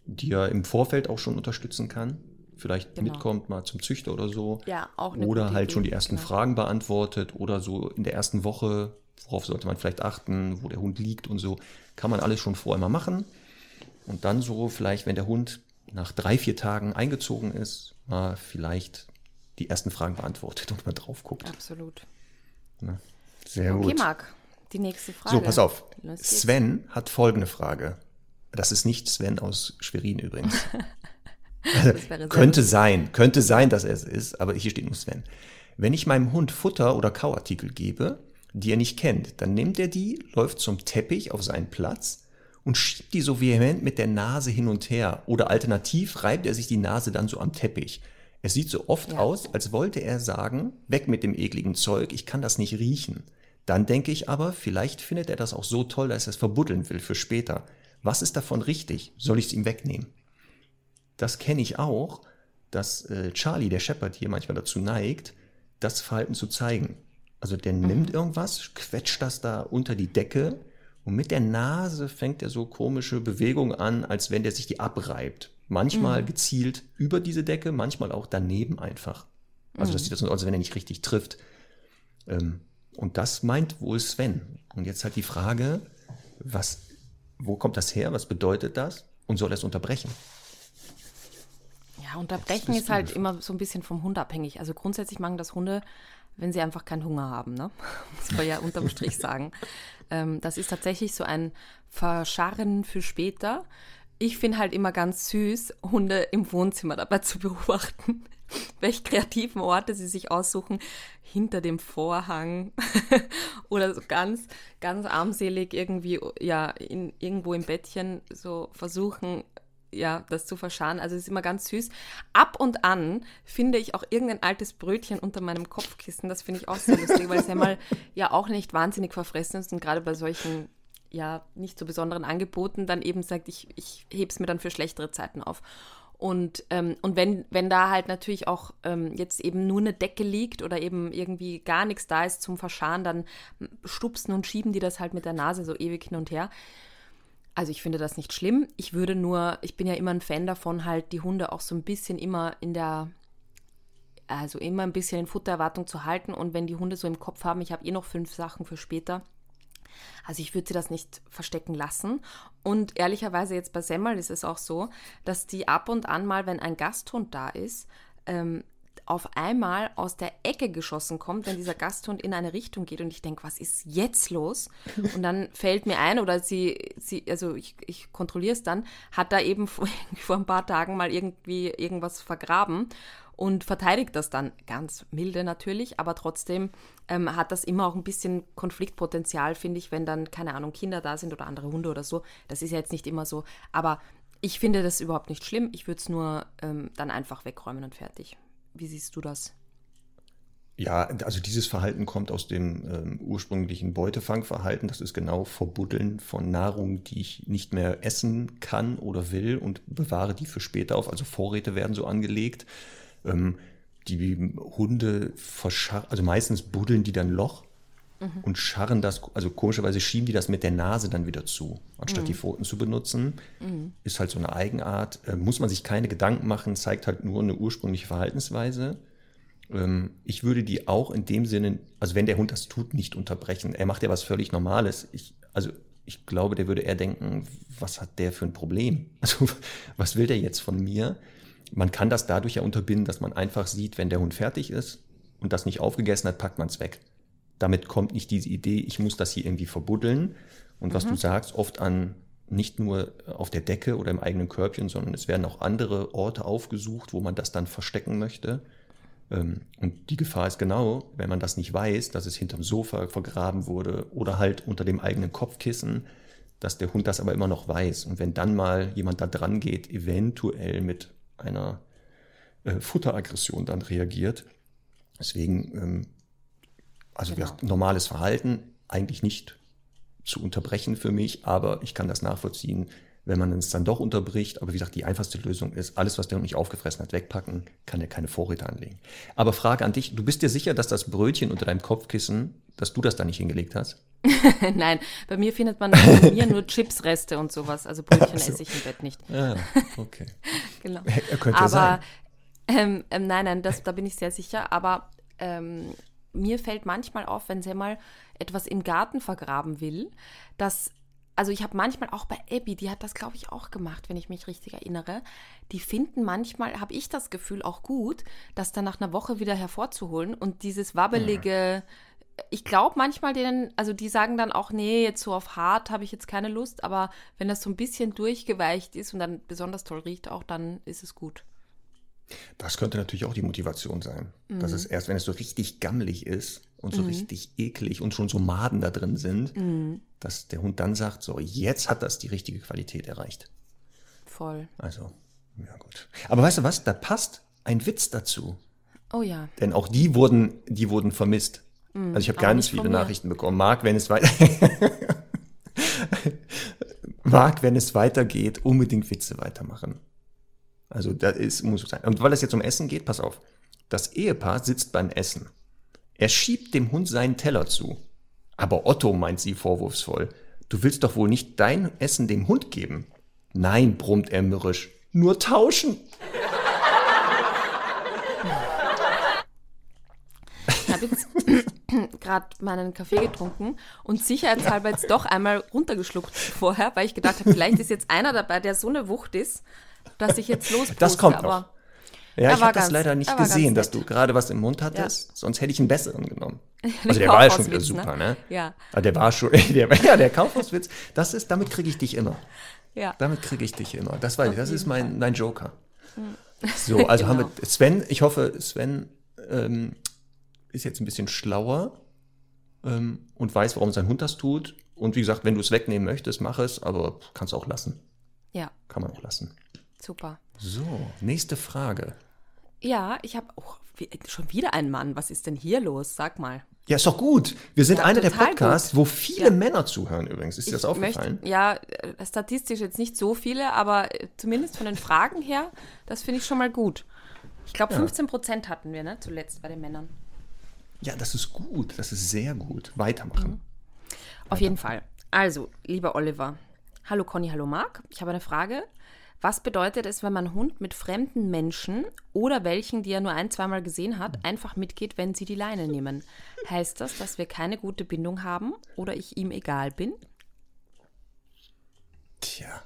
die ja im Vorfeld auch schon unterstützen kann vielleicht genau. mitkommt, mal zum Züchter oder so. Ja, auch eine Oder halt Idee. schon die ersten genau. Fragen beantwortet oder so in der ersten Woche, worauf sollte man vielleicht achten, wo der Hund liegt und so. Kann man alles schon vorher mal machen. Und dann so vielleicht, wenn der Hund nach drei, vier Tagen eingezogen ist, mal vielleicht die ersten Fragen beantwortet und mal drauf guckt. Absolut. Na, sehr okay, gut. Okay, Marc, die nächste Frage. So, pass auf. Sven hat folgende Frage. Das ist nicht Sven aus Schwerin übrigens. Also, könnte sein, könnte sein, dass er es ist, aber hier steht nur Sven. Wenn ich meinem Hund Futter oder Kauartikel gebe, die er nicht kennt, dann nimmt er die, läuft zum Teppich auf seinen Platz und schiebt die so vehement mit der Nase hin und her. Oder alternativ reibt er sich die Nase dann so am Teppich. Es sieht so oft ja. aus, als wollte er sagen, weg mit dem ekligen Zeug, ich kann das nicht riechen. Dann denke ich aber, vielleicht findet er das auch so toll, dass er es verbuddeln will für später. Was ist davon richtig? Soll ich es ihm wegnehmen? Das kenne ich auch, dass äh, Charlie, der Shepherd, hier manchmal dazu neigt, das Verhalten zu zeigen. Also der mhm. nimmt irgendwas, quetscht das da unter die Decke und mit der Nase fängt er so komische Bewegungen an, als wenn der sich die abreibt. Manchmal mhm. gezielt über diese Decke, manchmal auch daneben einfach. Also das mhm. sieht das aus, als wenn er nicht richtig trifft. Ähm, und das meint wohl Sven. Und jetzt halt die Frage, was, wo kommt das her? Was bedeutet das? Und soll er es unterbrechen? Ja, unterbrechen ist halt immer so ein bisschen vom Hund abhängig. Also grundsätzlich machen das Hunde, wenn sie einfach keinen Hunger haben, ne? Muss man ja unterm Strich sagen. Ähm, das ist tatsächlich so ein Verscharren für später. Ich finde halt immer ganz süß, Hunde im Wohnzimmer dabei zu beobachten, welche kreativen Orte sie sich aussuchen, hinter dem Vorhang oder so ganz, ganz armselig irgendwie, ja, in, irgendwo im Bettchen so versuchen, ja, das zu verscharen. Also es ist immer ganz süß. Ab und an finde ich auch irgendein altes Brötchen unter meinem Kopfkissen. Das finde ich auch sehr lustig, weil es ja mal ja auch nicht wahnsinnig verfressen ist und gerade bei solchen ja nicht so besonderen Angeboten dann eben sagt, ich, ich hebe es mir dann für schlechtere Zeiten auf. Und, ähm, und wenn, wenn da halt natürlich auch ähm, jetzt eben nur eine Decke liegt oder eben irgendwie gar nichts da ist zum Verscharen, dann stupsen und schieben die das halt mit der Nase so ewig hin und her. Also ich finde das nicht schlimm. Ich würde nur, ich bin ja immer ein Fan davon, halt die Hunde auch so ein bisschen immer in der, also immer ein bisschen in Futtererwartung zu halten. Und wenn die Hunde so im Kopf haben, ich habe eh noch fünf Sachen für später, also ich würde sie das nicht verstecken lassen. Und ehrlicherweise jetzt bei Semmel ist es auch so, dass die ab und an mal, wenn ein Gasthund da ist, ähm, auf einmal aus der Ecke geschossen kommt, wenn dieser Gasthund in eine Richtung geht und ich denke, was ist jetzt los? Und dann fällt mir ein, oder sie, sie also ich, ich kontrolliere es dann, hat da eben vor, vor ein paar Tagen mal irgendwie irgendwas vergraben und verteidigt das dann ganz milde natürlich, aber trotzdem ähm, hat das immer auch ein bisschen Konfliktpotenzial, finde ich, wenn dann, keine Ahnung, Kinder da sind oder andere Hunde oder so. Das ist ja jetzt nicht immer so, aber ich finde das überhaupt nicht schlimm. Ich würde es nur ähm, dann einfach wegräumen und fertig. Wie siehst du das? Ja, also dieses Verhalten kommt aus dem ähm, ursprünglichen Beutefangverhalten. Das ist genau Verbuddeln von Nahrung, die ich nicht mehr essen kann oder will und bewahre die für später auf. Also Vorräte werden so angelegt. Ähm, die Hunde verscharren, also meistens buddeln die dann Loch mhm. und scharren das, also komischerweise schieben die das mit der Nase dann wieder zu, anstatt mhm. die Pfoten zu benutzen. Mhm. Ist halt so eine Eigenart. Äh, muss man sich keine Gedanken machen, zeigt halt nur eine ursprüngliche Verhaltensweise. Ähm, ich würde die auch in dem Sinne, also wenn der Hund das tut, nicht unterbrechen. Er macht ja was völlig Normales. Ich, also ich glaube, der würde eher denken, was hat der für ein Problem? Also was will der jetzt von mir? man kann das dadurch ja unterbinden, dass man einfach sieht, wenn der Hund fertig ist und das nicht aufgegessen hat, packt man es weg. Damit kommt nicht diese Idee, ich muss das hier irgendwie verbuddeln. Und was mhm. du sagst, oft an nicht nur auf der Decke oder im eigenen Körbchen, sondern es werden auch andere Orte aufgesucht, wo man das dann verstecken möchte. Ähm, und die Gefahr ist genau, wenn man das nicht weiß, dass es hinterm Sofa vergraben wurde oder halt unter dem eigenen Kopfkissen, dass der Hund das aber immer noch weiß. Und wenn dann mal jemand da dran geht, eventuell mit einer äh, Futteraggression dann reagiert. Deswegen, ähm, also genau. normales Verhalten eigentlich nicht zu unterbrechen für mich, aber ich kann das nachvollziehen, wenn man es dann doch unterbricht. Aber wie gesagt, die einfachste Lösung ist, alles, was der Hund nicht aufgefressen hat, wegpacken, kann er keine Vorräte anlegen. Aber Frage an dich, du bist dir sicher, dass das Brötchen unter deinem Kopfkissen, dass du das da nicht hingelegt hast? Nein, bei mir findet man bei mir nur Chipsreste und sowas. Also Brötchen so. esse ich im Bett nicht. Ja, okay. genau. Er könnte Aber, sein. Ähm, ähm, nein, nein, das, da bin ich sehr sicher. Aber ähm, mir fällt manchmal auf, wenn sie mal etwas im Garten vergraben will, dass also ich habe manchmal auch bei Abby, die hat das, glaube ich, auch gemacht, wenn ich mich richtig erinnere. Die finden manchmal, habe ich das Gefühl, auch gut, das dann nach einer Woche wieder hervorzuholen und dieses wabbelige, ich glaube manchmal denen, also die sagen dann auch, nee, jetzt so auf hart habe ich jetzt keine Lust, aber wenn das so ein bisschen durchgeweicht ist und dann besonders toll riecht auch, dann ist es gut. Das könnte natürlich auch die Motivation sein. Mhm. Dass es erst, wenn es so richtig gammelig ist und so mhm. richtig eklig und schon so Maden da drin sind, mhm. dass der Hund dann sagt, so, jetzt hat das die richtige Qualität erreicht. Voll. Also, ja gut. Aber weißt du was, da passt ein Witz dazu. Oh ja. Denn auch die wurden, die wurden vermisst. Mhm, also ich habe ganz viele Nachrichten bekommen. Marc, wenn es weiter Marc, wenn es weitergeht, unbedingt Witze weitermachen. Also da ist muss sein. Und weil es jetzt um Essen geht, pass auf. Das Ehepaar sitzt beim Essen. Er schiebt dem Hund seinen Teller zu. Aber Otto meint sie vorwurfsvoll. Du willst doch wohl nicht dein Essen dem Hund geben? Nein, brummt er mürrisch. Nur tauschen. Ich habe jetzt gerade meinen Kaffee getrunken und sicherheitshalber jetzt doch einmal runtergeschluckt vorher, weil ich gedacht habe, vielleicht ist jetzt einer dabei, der so eine Wucht ist, dass ich jetzt lospuste. Das kommt noch. Ja, ich habe das leider nicht gesehen, dass du gerade was im Mund hattest, ja. sonst hätte ich einen besseren genommen. Also der war ja schon wieder ne? super, ne? Ja. Aber ah, der war schon, der, ja, der Kaufhauswitz, das ist, damit kriege ich dich immer. Ja. Damit kriege ich dich immer. Das weiß ich, das ist mein, mein Joker. So, also genau. haben wir Sven, ich hoffe, Sven ähm, ist jetzt ein bisschen schlauer ähm, und weiß, warum sein Hund das tut. Und wie gesagt, wenn du es wegnehmen möchtest, mach es, aber kannst auch lassen. Ja. Kann man auch lassen. Super. So, nächste Frage. Ja, ich habe auch schon wieder einen Mann. Was ist denn hier los? Sag mal. Ja, ist doch gut. Wir sind ja, einer der Podcasts, gut. wo viele ja. Männer zuhören übrigens. Ist dir das aufgefallen? Möchte, ja, äh, statistisch jetzt nicht so viele, aber äh, zumindest von den Fragen her, das finde ich schon mal gut. Ich glaube, 15 Prozent hatten wir, ne, zuletzt bei den Männern. Ja, das ist gut. Das ist sehr gut. Weitermachen. Mhm. Auf Weiter. jeden Fall. Also, lieber Oliver. Hallo Conny, hallo Marc. Ich habe eine Frage. Was bedeutet es, wenn man Hund mit fremden Menschen oder welchen, die er nur ein, zweimal gesehen hat, einfach mitgeht, wenn sie die Leine nehmen? Heißt das, dass wir keine gute Bindung haben oder ich ihm egal bin? Tja,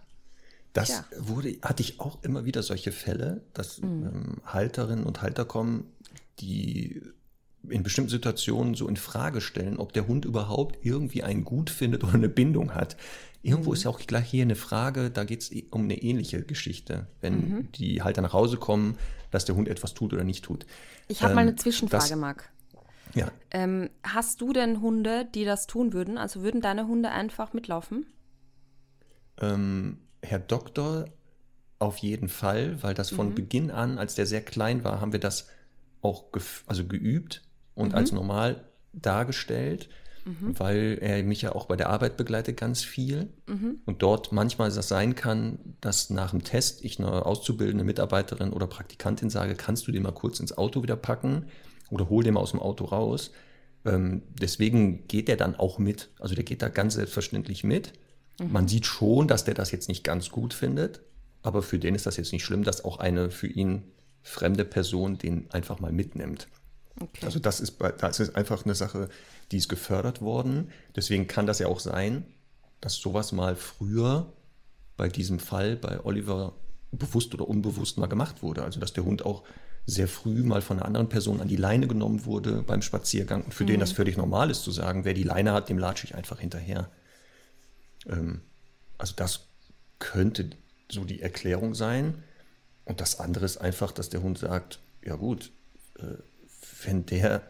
das Tja. wurde, hatte ich auch immer wieder solche Fälle, dass mhm. ähm, Halterinnen und Halter kommen, die in bestimmten Situationen so in Frage stellen, ob der Hund überhaupt irgendwie ein Gut findet oder eine Bindung hat. Irgendwo mhm. ist ja auch gleich hier eine Frage, da geht es um eine ähnliche Geschichte, wenn mhm. die Halter nach Hause kommen, dass der Hund etwas tut oder nicht tut. Ich habe ähm, mal eine Zwischenfrage, das, Marc. Ja. Ähm, hast du denn Hunde, die das tun würden? Also würden deine Hunde einfach mitlaufen? Ähm, Herr Doktor, auf jeden Fall, weil das von mhm. Beginn an, als der sehr klein war, haben wir das auch also geübt und mhm. als normal dargestellt, mhm. weil er mich ja auch bei der Arbeit begleitet ganz viel. Mhm. Und dort manchmal das sein kann, dass nach dem Test ich eine auszubildende Mitarbeiterin oder Praktikantin sage, kannst du den mal kurz ins Auto wieder packen oder hol den mal aus dem Auto raus. Ähm, deswegen geht er dann auch mit. Also der geht da ganz selbstverständlich mit. Mhm. Man sieht schon, dass der das jetzt nicht ganz gut findet, aber für den ist das jetzt nicht schlimm, dass auch eine für ihn fremde Person den einfach mal mitnimmt. Okay. Also das ist, das ist einfach eine Sache, die ist gefördert worden. Deswegen kann das ja auch sein, dass sowas mal früher bei diesem Fall bei Oliver bewusst oder unbewusst mal gemacht wurde. Also dass der Hund auch sehr früh mal von einer anderen Person an die Leine genommen wurde beim Spaziergang und für mhm. den das völlig normal ist zu sagen, wer die Leine hat, dem latsche ich einfach hinterher. Ähm, also das könnte so die Erklärung sein. Und das andere ist einfach, dass der Hund sagt, ja gut, äh, wenn der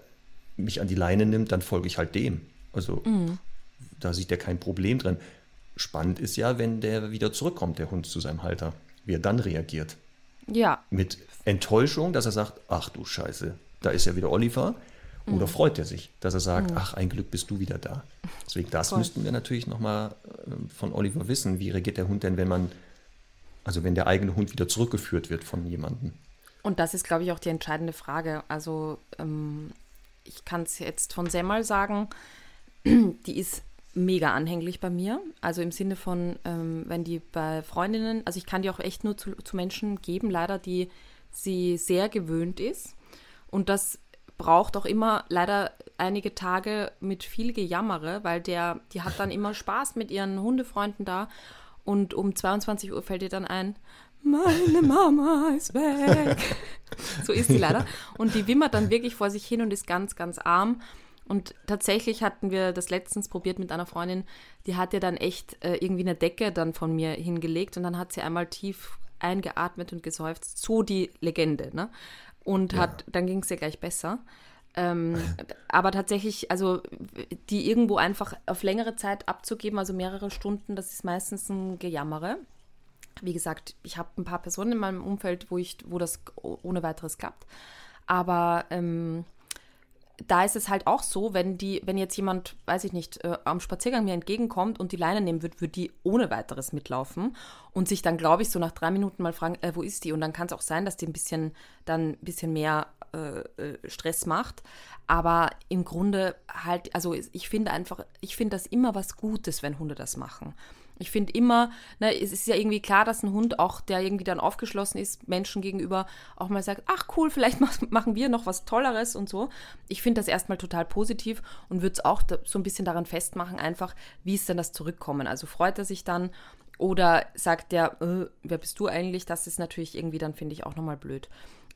mich an die Leine nimmt, dann folge ich halt dem. Also mhm. da sieht er kein Problem drin. Spannend ist ja, wenn der wieder zurückkommt, der Hund zu seinem Halter, wie er dann reagiert. Ja. Mit Enttäuschung, dass er sagt, ach du Scheiße, da ist ja wieder Oliver. Oder mhm. freut er sich, dass er sagt, mhm. ach, ein Glück bist du wieder da. Deswegen, das Voll. müssten wir natürlich nochmal äh, von Oliver wissen. Wie reagiert der Hund denn, wenn man, also wenn der eigene Hund wieder zurückgeführt wird von jemandem? Und das ist, glaube ich, auch die entscheidende Frage. Also ähm, ich kann es jetzt von Semmel sagen, die ist mega anhänglich bei mir. Also im Sinne von, ähm, wenn die bei Freundinnen, also ich kann die auch echt nur zu, zu Menschen geben, leider, die sie sehr gewöhnt ist. Und das braucht auch immer leider einige Tage mit viel Gejammere, weil der, die hat dann immer Spaß mit ihren Hundefreunden da. Und um 22 Uhr fällt ihr dann ein, meine Mama ist weg. so ist sie leider. Und die wimmert dann wirklich vor sich hin und ist ganz, ganz arm. Und tatsächlich hatten wir das letztens probiert mit einer Freundin, die hat ja dann echt äh, irgendwie eine Decke dann von mir hingelegt und dann hat sie einmal tief eingeatmet und geseufzt. So die Legende, ne? Und ja. hat, dann ging es ihr gleich besser. Ähm, aber tatsächlich, also die irgendwo einfach auf längere Zeit abzugeben, also mehrere Stunden, das ist meistens ein Gejammere wie gesagt, ich habe ein paar Personen in meinem Umfeld, wo ich, wo das ohne weiteres klappt. Aber ähm, da ist es halt auch so, wenn die, wenn jetzt jemand, weiß ich nicht, äh, am Spaziergang mir entgegenkommt und die Leine nehmen wird, würde die ohne weiteres mitlaufen und sich dann, glaube ich, so nach drei Minuten mal fragen, äh, wo ist die? Und dann kann es auch sein, dass die ein bisschen dann ein bisschen mehr äh, äh Stress macht. Aber im Grunde halt, also ich finde einfach, ich finde das immer was Gutes, wenn Hunde das machen. Ich finde immer, ne, es ist ja irgendwie klar, dass ein Hund auch, der irgendwie dann aufgeschlossen ist, Menschen gegenüber auch mal sagt, ach cool, vielleicht machen wir noch was Tolleres und so. Ich finde das erstmal total positiv und würde es auch so ein bisschen daran festmachen, einfach, wie ist denn das Zurückkommen? Also freut er sich dann oder sagt der, äh, wer bist du eigentlich? Das ist natürlich irgendwie dann, finde ich, auch nochmal blöd.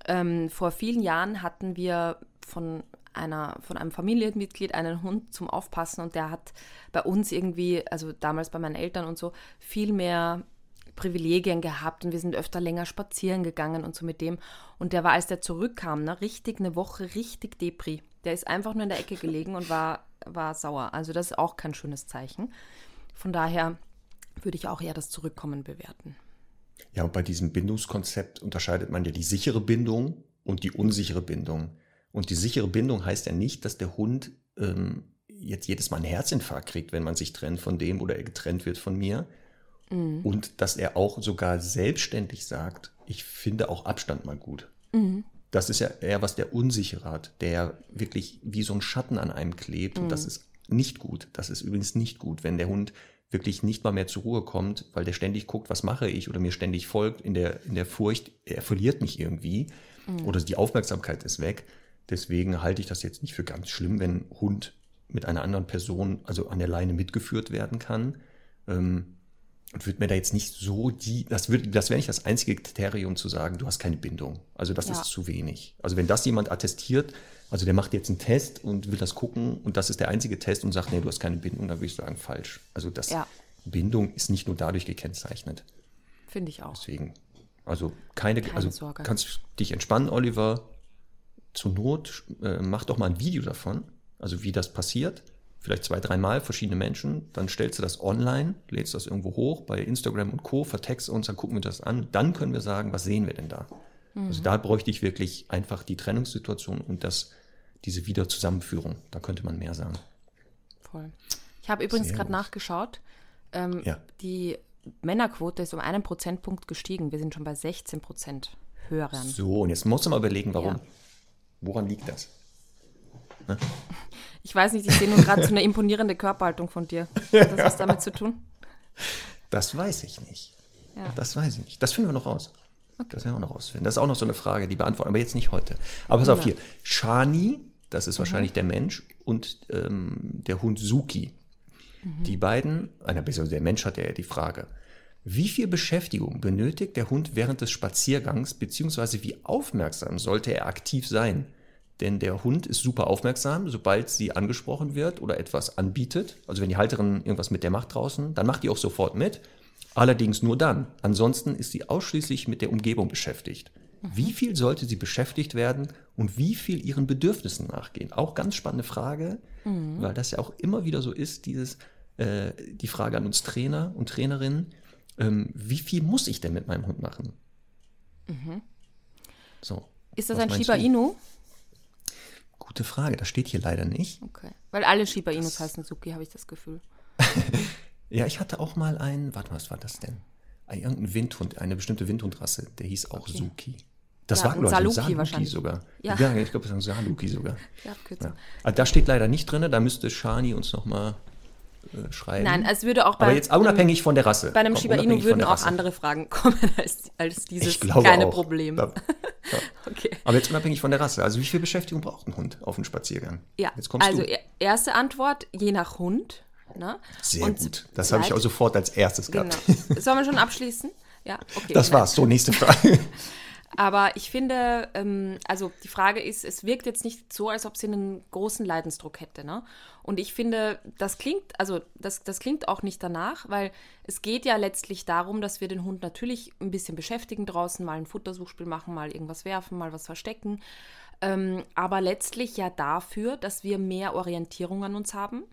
Ähm, vor vielen Jahren hatten wir von einer, von einem Familienmitglied einen Hund zum Aufpassen und der hat bei uns irgendwie, also damals bei meinen Eltern und so, viel mehr Privilegien gehabt und wir sind öfter länger spazieren gegangen und so mit dem. Und der war, als der zurückkam, ne, richtig eine Woche richtig Depri. Der ist einfach nur in der Ecke gelegen und war, war sauer. Also das ist auch kein schönes Zeichen. Von daher würde ich auch eher das Zurückkommen bewerten. Ja, und bei diesem Bindungskonzept unterscheidet man ja die sichere Bindung und die unsichere Bindung. Und die sichere Bindung heißt ja nicht, dass der Hund ähm, jetzt jedes Mal einen Herzinfarkt kriegt, wenn man sich trennt von dem oder er getrennt wird von mir. Mhm. Und dass er auch sogar selbstständig sagt, ich finde auch Abstand mal gut. Mhm. Das ist ja eher was der Unsichere hat, der wirklich wie so ein Schatten an einem klebt. Mhm. Und das ist nicht gut. Das ist übrigens nicht gut, wenn der Hund wirklich nicht mal mehr zur Ruhe kommt, weil der ständig guckt, was mache ich oder mir ständig folgt in der, in der Furcht, er verliert mich irgendwie mhm. oder die Aufmerksamkeit ist weg. Deswegen halte ich das jetzt nicht für ganz schlimm, wenn Hund mit einer anderen Person, also an der Leine mitgeführt werden kann. Ähm, und würde mir da jetzt nicht so die, das würde, das wäre nicht das einzige Kriterium zu sagen, du hast keine Bindung. Also das ja. ist zu wenig. Also wenn das jemand attestiert, also der macht jetzt einen Test und will das gucken und das ist der einzige Test und sagt, nee, du hast keine Bindung, dann würde ich sagen, falsch. Also das ja. Bindung ist nicht nur dadurch gekennzeichnet. Finde ich auch. Deswegen, also keine, keine also Sorge. kannst dich entspannen, Oliver. Zur Not äh, mach doch mal ein Video davon, also wie das passiert vielleicht zwei, dreimal verschiedene Menschen, dann stellst du das online, lädst das irgendwo hoch bei Instagram und Co., vertext uns, dann gucken wir das an, dann können wir sagen, was sehen wir denn da? Mhm. Also da bräuchte ich wirklich einfach die Trennungssituation und das, diese Wiederzusammenführung. Da könnte man mehr sagen. Voll. Ich habe übrigens gerade nachgeschaut. Ähm, ja. Die Männerquote ist um einen Prozentpunkt gestiegen. Wir sind schon bei 16 Prozent Hörern. So, und jetzt musst du mal überlegen, warum. Ja. Woran liegt das? Ne? Ich weiß nicht, ich sehe nur gerade so eine imponierende Körperhaltung von dir. Hat das was damit zu tun? Das weiß ich nicht. Ja. Das weiß ich nicht. Das finden wir noch raus. Okay. Das werden wir noch rausfinden. Das ist auch noch so eine Frage, die beantworten, aber jetzt nicht heute. Aber pass auf hier. Shani, das ist mhm. wahrscheinlich der Mensch, und ähm, der Hund Suki. Mhm. Die beiden, einer besser, der Mensch hat ja die Frage. Wie viel Beschäftigung benötigt der Hund während des Spaziergangs, beziehungsweise wie aufmerksam sollte er aktiv sein? Denn der Hund ist super aufmerksam, sobald sie angesprochen wird oder etwas anbietet. Also wenn die Halterin irgendwas mit der macht draußen, dann macht die auch sofort mit. Allerdings nur dann. Ansonsten ist sie ausschließlich mit der Umgebung beschäftigt. Mhm. Wie viel sollte sie beschäftigt werden und wie viel ihren Bedürfnissen nachgehen? Auch ganz spannende Frage, mhm. weil das ja auch immer wieder so ist, dieses, äh, die Frage an uns Trainer und Trainerinnen, ähm, wie viel muss ich denn mit meinem Hund machen? Mhm. So. Ist das ein Shiba Inu? Gute Frage, das steht hier leider nicht. Okay. Weil alle Shiba Inus heißen Suki, habe ich das Gefühl. ja, ich hatte auch mal einen, warte mal, was war das denn? Ein, irgendein Windhund, eine bestimmte Windhundrasse, der hieß auch okay. Suki. Das ja, war, glaube ich, Saluki, Saluki sogar. Ja, ja ich glaube, das ist ein Saluki sogar. Ja, ja. Also, da steht leider nicht drin, da müsste Shani uns nochmal äh, schreiben. Nein, es würde auch bei. Aber jetzt unabhängig von der Rasse. Bei einem Shiba Inu würden auch andere Fragen kommen als, als dieses kleine auch. Problem. Da, ja. okay. Aber jetzt unabhängig von der Rasse. Also wie viel Beschäftigung braucht ein Hund auf dem Spaziergang? Ja, jetzt kommst also du. erste Antwort, je nach Hund. Ne? Sehr Und gut. Das habe ich auch sofort als erstes gehabt. Genau. Sollen wir schon abschließen? Ja, okay. Das war's. So, nächste Frage. Aber ich finde, ähm, also die Frage ist, es wirkt jetzt nicht so, als ob sie einen großen Leidensdruck hätte. Ne? Und ich finde, das klingt, also das, das klingt auch nicht danach, weil es geht ja letztlich darum, dass wir den Hund natürlich ein bisschen beschäftigen draußen, mal ein Futtersuchspiel machen, mal irgendwas werfen, mal was verstecken. Ähm, aber letztlich ja dafür, dass wir mehr Orientierung an uns haben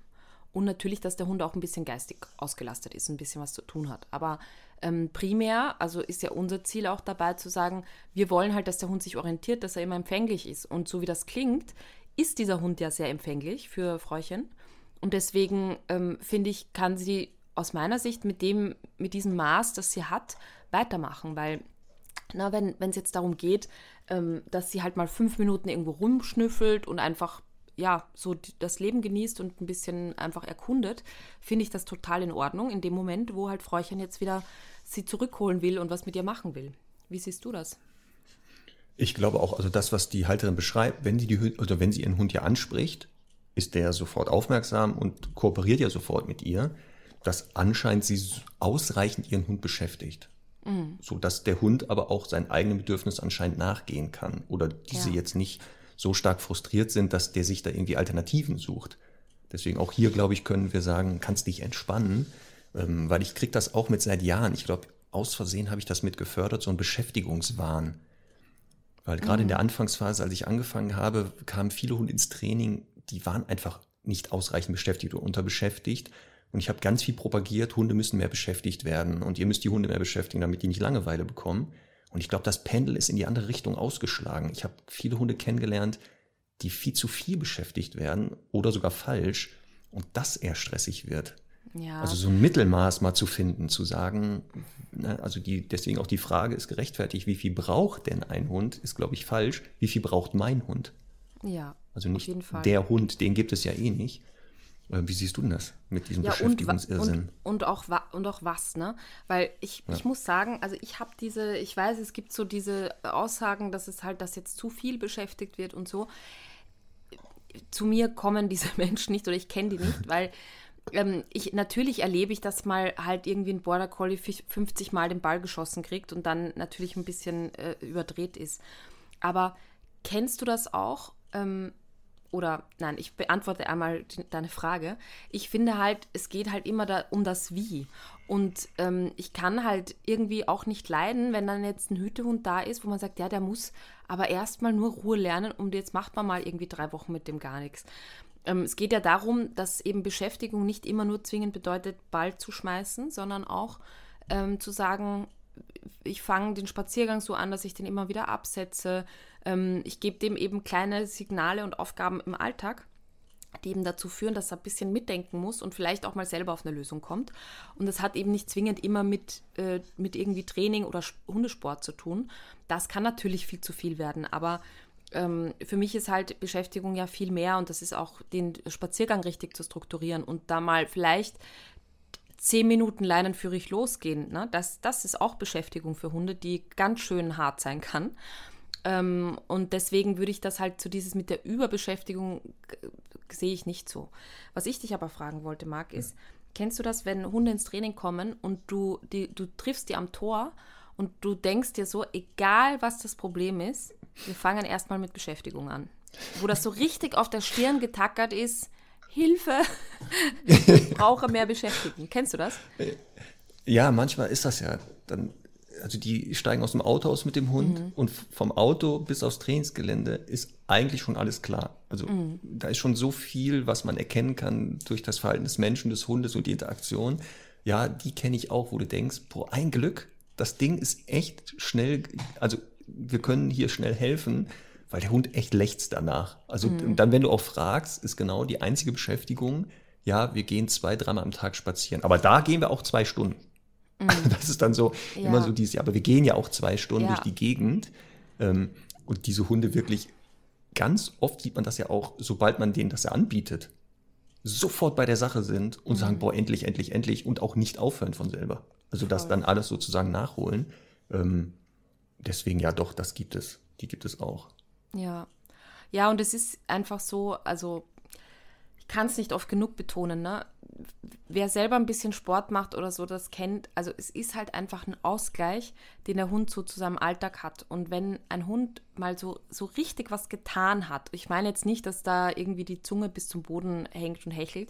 und natürlich, dass der Hund auch ein bisschen geistig ausgelastet ist, ein bisschen was zu tun hat. Aber ähm, primär, also ist ja unser Ziel auch dabei zu sagen, wir wollen halt, dass der Hund sich orientiert, dass er immer empfänglich ist. Und so wie das klingt, ist dieser Hund ja sehr empfänglich für Fräuchen. Und deswegen ähm, finde ich, kann sie aus meiner Sicht mit dem, mit diesem Maß, das sie hat, weitermachen, weil na, wenn es jetzt darum geht, ähm, dass sie halt mal fünf Minuten irgendwo rumschnüffelt und einfach ja, so das Leben genießt und ein bisschen einfach erkundet, finde ich das total in Ordnung. In dem Moment, wo halt Fräuchen jetzt wieder sie zurückholen will und was mit ihr machen will. Wie siehst du das? Ich glaube auch, also das, was die Halterin beschreibt, wenn sie die, also wenn sie ihren Hund ja anspricht, ist der sofort aufmerksam und kooperiert ja sofort mit ihr, dass anscheinend sie ausreichend ihren Hund beschäftigt. Mhm. So dass der Hund aber auch seinen eigenen Bedürfnis anscheinend nachgehen kann oder diese ja. jetzt nicht so stark frustriert sind, dass der sich da irgendwie Alternativen sucht. Deswegen auch hier, glaube ich, können wir sagen, kannst dich entspannen, ähm, weil ich kriege das auch mit seit Jahren. Ich glaube, aus Versehen habe ich das mit gefördert, so ein Beschäftigungswahn. Weil gerade mhm. in der Anfangsphase, als ich angefangen habe, kamen viele Hunde ins Training, die waren einfach nicht ausreichend beschäftigt oder unterbeschäftigt. Und ich habe ganz viel propagiert, Hunde müssen mehr beschäftigt werden und ihr müsst die Hunde mehr beschäftigen, damit die nicht Langeweile bekommen. Und ich glaube, das Pendel ist in die andere Richtung ausgeschlagen. Ich habe viele Hunde kennengelernt, die viel zu viel beschäftigt werden oder sogar falsch und das eher stressig wird. Ja. Also so ein Mittelmaß mal zu finden, zu sagen, ne, also die, deswegen auch die Frage ist gerechtfertigt, wie viel braucht denn ein Hund, ist glaube ich falsch, wie viel braucht mein Hund? Ja. Also nicht der Hund, den gibt es ja eh nicht. Äh, wie siehst du denn das mit diesem ja, Beschäftigungsirrsinn? Und, und, auch, und auch was, ne? Weil ich, ja. ich muss sagen, also ich habe diese, ich weiß, es gibt so diese Aussagen, dass es halt, dass jetzt zu viel beschäftigt wird und so. Zu mir kommen diese Menschen nicht oder ich kenne die nicht, weil ähm, ich, natürlich erlebe ich, dass mal halt irgendwie ein Border Collie 50 Mal den Ball geschossen kriegt und dann natürlich ein bisschen äh, überdreht ist. Aber kennst du das auch? Ähm, oder nein, ich beantworte einmal die, deine Frage. Ich finde halt, es geht halt immer da, um das Wie. Und ähm, ich kann halt irgendwie auch nicht leiden, wenn dann jetzt ein Hütehund da ist, wo man sagt, ja, der muss aber erstmal nur Ruhe lernen und jetzt macht man mal irgendwie drei Wochen mit dem gar nichts. Ähm, es geht ja darum, dass eben Beschäftigung nicht immer nur zwingend bedeutet, Ball zu schmeißen, sondern auch ähm, zu sagen, ich fange den Spaziergang so an, dass ich den immer wieder absetze. Ähm, ich gebe dem eben kleine Signale und Aufgaben im Alltag, die eben dazu führen, dass er ein bisschen mitdenken muss und vielleicht auch mal selber auf eine Lösung kommt. Und das hat eben nicht zwingend immer mit, äh, mit irgendwie Training oder Hundesport zu tun. Das kann natürlich viel zu viel werden, aber ähm, für mich ist halt Beschäftigung ja viel mehr und das ist auch den Spaziergang richtig zu strukturieren und da mal vielleicht zehn Minuten leinenführig losgehen. Ne? Das, das ist auch Beschäftigung für Hunde, die ganz schön hart sein kann. Ähm, und deswegen würde ich das halt zu dieses mit der Überbeschäftigung sehe ich nicht so. Was ich dich aber fragen wollte, Marc, ist, ja. kennst du das, wenn Hunde ins Training kommen und du, die, du triffst die am Tor und du denkst dir so, egal was das Problem ist, wir fangen erstmal mit Beschäftigung an. Wo das so richtig auf der Stirn getackert ist, Hilfe, ich brauche mehr Beschäftigung. Kennst du das? Ja, manchmal ist das ja. Dann, also die steigen aus dem Auto aus mit dem Hund mhm. und vom Auto bis aufs Trainingsgelände ist eigentlich schon alles klar. Also mhm. da ist schon so viel, was man erkennen kann durch das Verhalten des Menschen, des Hundes und die Interaktion. Ja, die kenne ich auch, wo du denkst, boah, ein Glück, das Ding ist echt schnell, also wir können hier schnell helfen, weil der Hund echt lechzt danach. Also mhm. dann, wenn du auch fragst, ist genau die einzige Beschäftigung, ja, wir gehen zwei, dreimal am Tag spazieren. Aber da gehen wir auch zwei Stunden. Mhm. Das ist dann so ja. immer so dieses, aber wir gehen ja auch zwei Stunden ja. durch die Gegend. Ähm, und diese Hunde wirklich, ganz oft sieht man das ja auch, sobald man denen das ja anbietet, sofort bei der Sache sind und mhm. sagen, boah, endlich, endlich, endlich und auch nicht aufhören von selber. Also das dann alles sozusagen nachholen. Ähm, deswegen ja doch, das gibt es. Die gibt es auch. Ja. Ja, und es ist einfach so, also ich kann es nicht oft genug betonen, ne? Wer selber ein bisschen Sport macht oder so, das kennt, also es ist halt einfach ein Ausgleich, den der Hund so zu seinem Alltag hat. Und wenn ein Hund mal so, so richtig was getan hat, ich meine jetzt nicht, dass da irgendwie die Zunge bis zum Boden hängt und hechelt,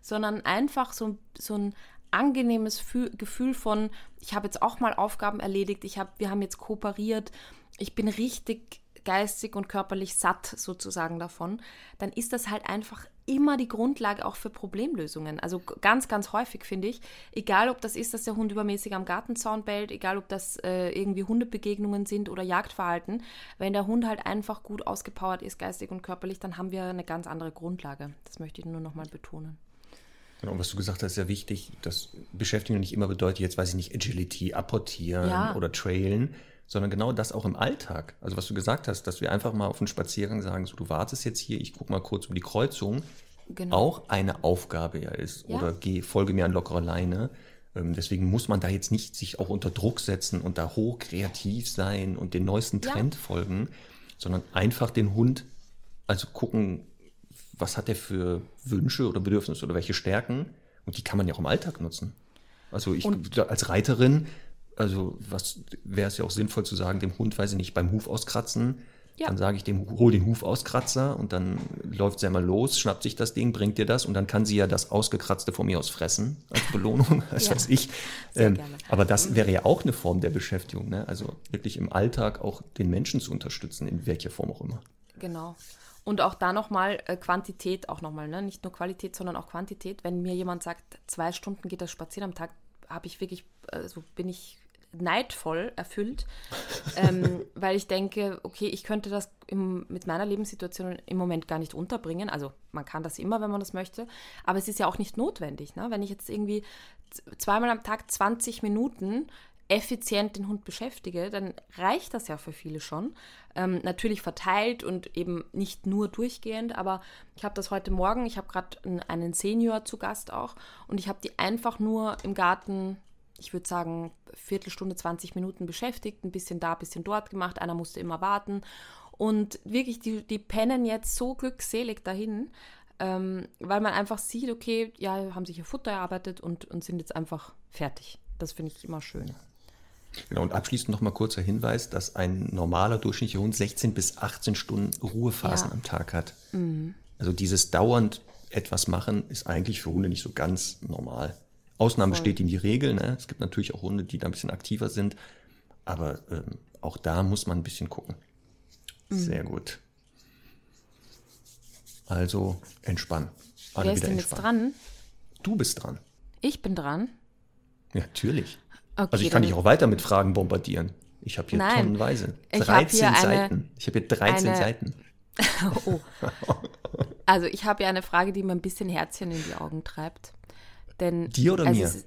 sondern einfach so, so ein angenehmes Gefühl von, ich habe jetzt auch mal Aufgaben erledigt, ich hab, wir haben jetzt kooperiert, ich bin richtig geistig und körperlich satt sozusagen davon, dann ist das halt einfach immer die Grundlage auch für Problemlösungen. Also ganz, ganz häufig finde ich, egal ob das ist, dass der Hund übermäßig am Gartenzaun bellt, egal ob das äh, irgendwie Hundebegegnungen sind oder Jagdverhalten, wenn der Hund halt einfach gut ausgepowert ist, geistig und körperlich, dann haben wir eine ganz andere Grundlage. Das möchte ich nur nochmal betonen. Genau, was du gesagt hast, ist ja wichtig, dass Beschäftigung nicht immer bedeutet, jetzt weiß ich nicht, Agility, apportieren ja. oder trailen, sondern genau das auch im Alltag. Also was du gesagt hast, dass wir einfach mal auf einen Spaziergang sagen, so du wartest jetzt hier, ich gucke mal kurz um die Kreuzung, genau. auch eine Aufgabe ja ist. Ja. Oder geh, folge mir an lockere Leine. Ähm, deswegen muss man da jetzt nicht sich auch unter Druck setzen und da hoch kreativ sein und den neuesten Trend ja. folgen, sondern einfach den Hund, also gucken, was hat er für Wünsche oder Bedürfnisse oder welche Stärken? Und die kann man ja auch im Alltag nutzen. Also ich und, als Reiterin, also was wäre es ja auch sinnvoll zu sagen, dem Hund, weiß ich nicht, beim Huf auskratzen, Ja. Dann sage ich dem, hol den Hufauskratzer und dann läuft sie einmal los, schnappt sich das Ding, bringt dir das und dann kann sie ja das Ausgekratzte von mir aus fressen als Belohnung, das ja. weiß ich. Ähm, aber das wäre ja auch eine Form der Beschäftigung, ne? also wirklich im Alltag auch den Menschen zu unterstützen, in welcher Form auch immer. Genau. Und auch da nochmal äh, Quantität, auch nochmal, ne? nicht nur Qualität, sondern auch Quantität. Wenn mir jemand sagt, zwei Stunden geht das Spazieren am Tag, habe ich wirklich, also bin ich neidvoll erfüllt, ähm, weil ich denke, okay, ich könnte das im, mit meiner Lebenssituation im Moment gar nicht unterbringen. Also man kann das immer, wenn man das möchte, aber es ist ja auch nicht notwendig. Ne? Wenn ich jetzt irgendwie zweimal am Tag 20 Minuten effizient den Hund beschäftige, dann reicht das ja für viele schon. Ähm, natürlich verteilt und eben nicht nur durchgehend, aber ich habe das heute Morgen, ich habe gerade einen Senior zu Gast auch und ich habe die einfach nur im Garten ich würde sagen, Viertelstunde, 20 Minuten beschäftigt, ein bisschen da, ein bisschen dort gemacht. Einer musste immer warten. Und wirklich, die, die pennen jetzt so glückselig dahin, ähm, weil man einfach sieht, okay, ja, haben sich ihr Futter erarbeitet und, und sind jetzt einfach fertig. Das finde ich immer schön. Genau, und abschließend noch mal kurzer Hinweis, dass ein normaler durchschnittlicher Hund 16 bis 18 Stunden Ruhephasen ja. am Tag hat. Mhm. Also dieses dauernd etwas machen ist eigentlich für Hunde nicht so ganz normal. Ausnahmen bestätigen die Regel. Ne? Es gibt natürlich auch Hunde, die da ein bisschen aktiver sind. Aber ähm, auch da muss man ein bisschen gucken. Mhm. Sehr gut. Also entspannen. Alle Wer ist denn jetzt dran? Du bist dran. Ich bin dran? Ja, natürlich. Okay, also ich kann dich auch weiter mit Fragen bombardieren. Ich habe hier Nein, tonnenweise. 13 hab Seiten. ich habe hier 13 eine, Seiten. oh. Also ich habe ja eine Frage, die mir ein bisschen Herzchen in die Augen treibt. Denn dir oder mir? Ist,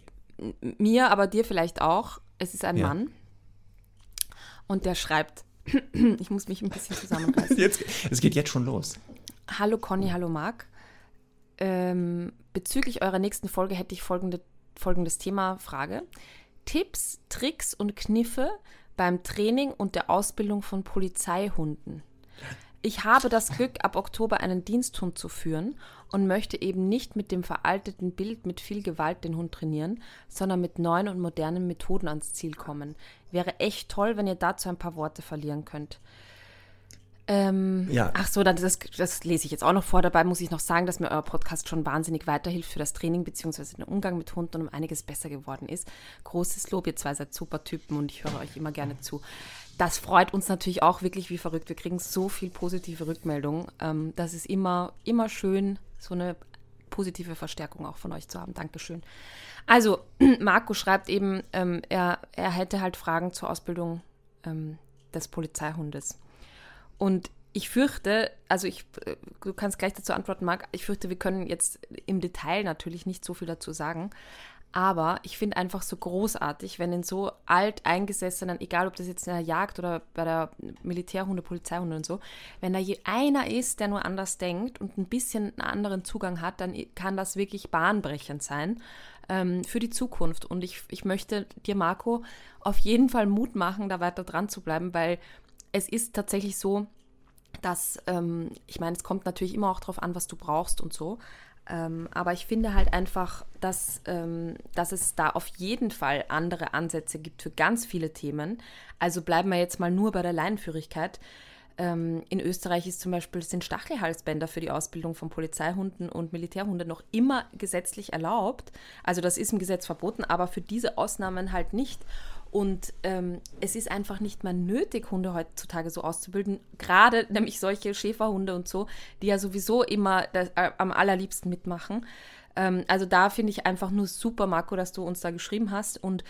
mir, aber dir vielleicht auch. Es ist ein ja. Mann und der schreibt, ich muss mich ein bisschen zusammenreißen. Jetzt, es geht jetzt schon los. Hallo Conny, hallo Marc. Ähm, bezüglich eurer nächsten Folge hätte ich folgende, folgendes Thema, Frage. Tipps, Tricks und Kniffe beim Training und der Ausbildung von Polizeihunden. Ich habe das Glück, ab Oktober einen Diensthund zu führen und möchte eben nicht mit dem veralteten Bild mit viel Gewalt den Hund trainieren, sondern mit neuen und modernen Methoden ans Ziel kommen. Wäre echt toll, wenn ihr dazu ein paar Worte verlieren könnt. Ähm, ja. Ach so, dann das, das lese ich jetzt auch noch vor. Dabei muss ich noch sagen, dass mir euer Podcast schon wahnsinnig weiterhilft für das Training bzw. den Umgang mit Hunden und um einiges besser geworden ist. Großes Lob, ihr zwei seid super Typen und ich höre euch immer gerne zu das freut uns natürlich auch wirklich wie verrückt. Wir kriegen so viel positive Rückmeldungen. Ähm, das ist immer, immer schön, so eine positive Verstärkung auch von euch zu haben. Dankeschön. Also, Marco schreibt eben, ähm, er, er hätte halt Fragen zur Ausbildung ähm, des Polizeihundes. Und ich fürchte, also ich, äh, du kannst gleich dazu antworten, Marc, ich fürchte, wir können jetzt im Detail natürlich nicht so viel dazu sagen. Aber ich finde einfach so großartig, wenn in so alt eingesessenen, egal ob das jetzt in der Jagd oder bei der Militärhunde, Polizeihunde und so, wenn da einer ist, der nur anders denkt und ein bisschen einen anderen Zugang hat, dann kann das wirklich bahnbrechend sein ähm, für die Zukunft. Und ich, ich möchte dir, Marco, auf jeden Fall Mut machen, da weiter dran zu bleiben, weil es ist tatsächlich so, dass, ähm, ich meine, es kommt natürlich immer auch darauf an, was du brauchst und so, ähm, aber ich finde halt einfach, dass, ähm, dass es da auf jeden Fall andere Ansätze gibt für ganz viele Themen. Also bleiben wir jetzt mal nur bei der Leinenführigkeit. Ähm, in Österreich ist zum Beispiel, sind Stachelhalsbänder für die Ausbildung von Polizeihunden und Militärhunden noch immer gesetzlich erlaubt. Also das ist im Gesetz verboten, aber für diese Ausnahmen halt nicht. Und ähm, es ist einfach nicht mehr nötig, Hunde heutzutage so auszubilden. Gerade nämlich solche Schäferhunde und so, die ja sowieso immer das, äh, am allerliebsten mitmachen. Ähm, also da finde ich einfach nur super, Marco, dass du uns da geschrieben hast. Und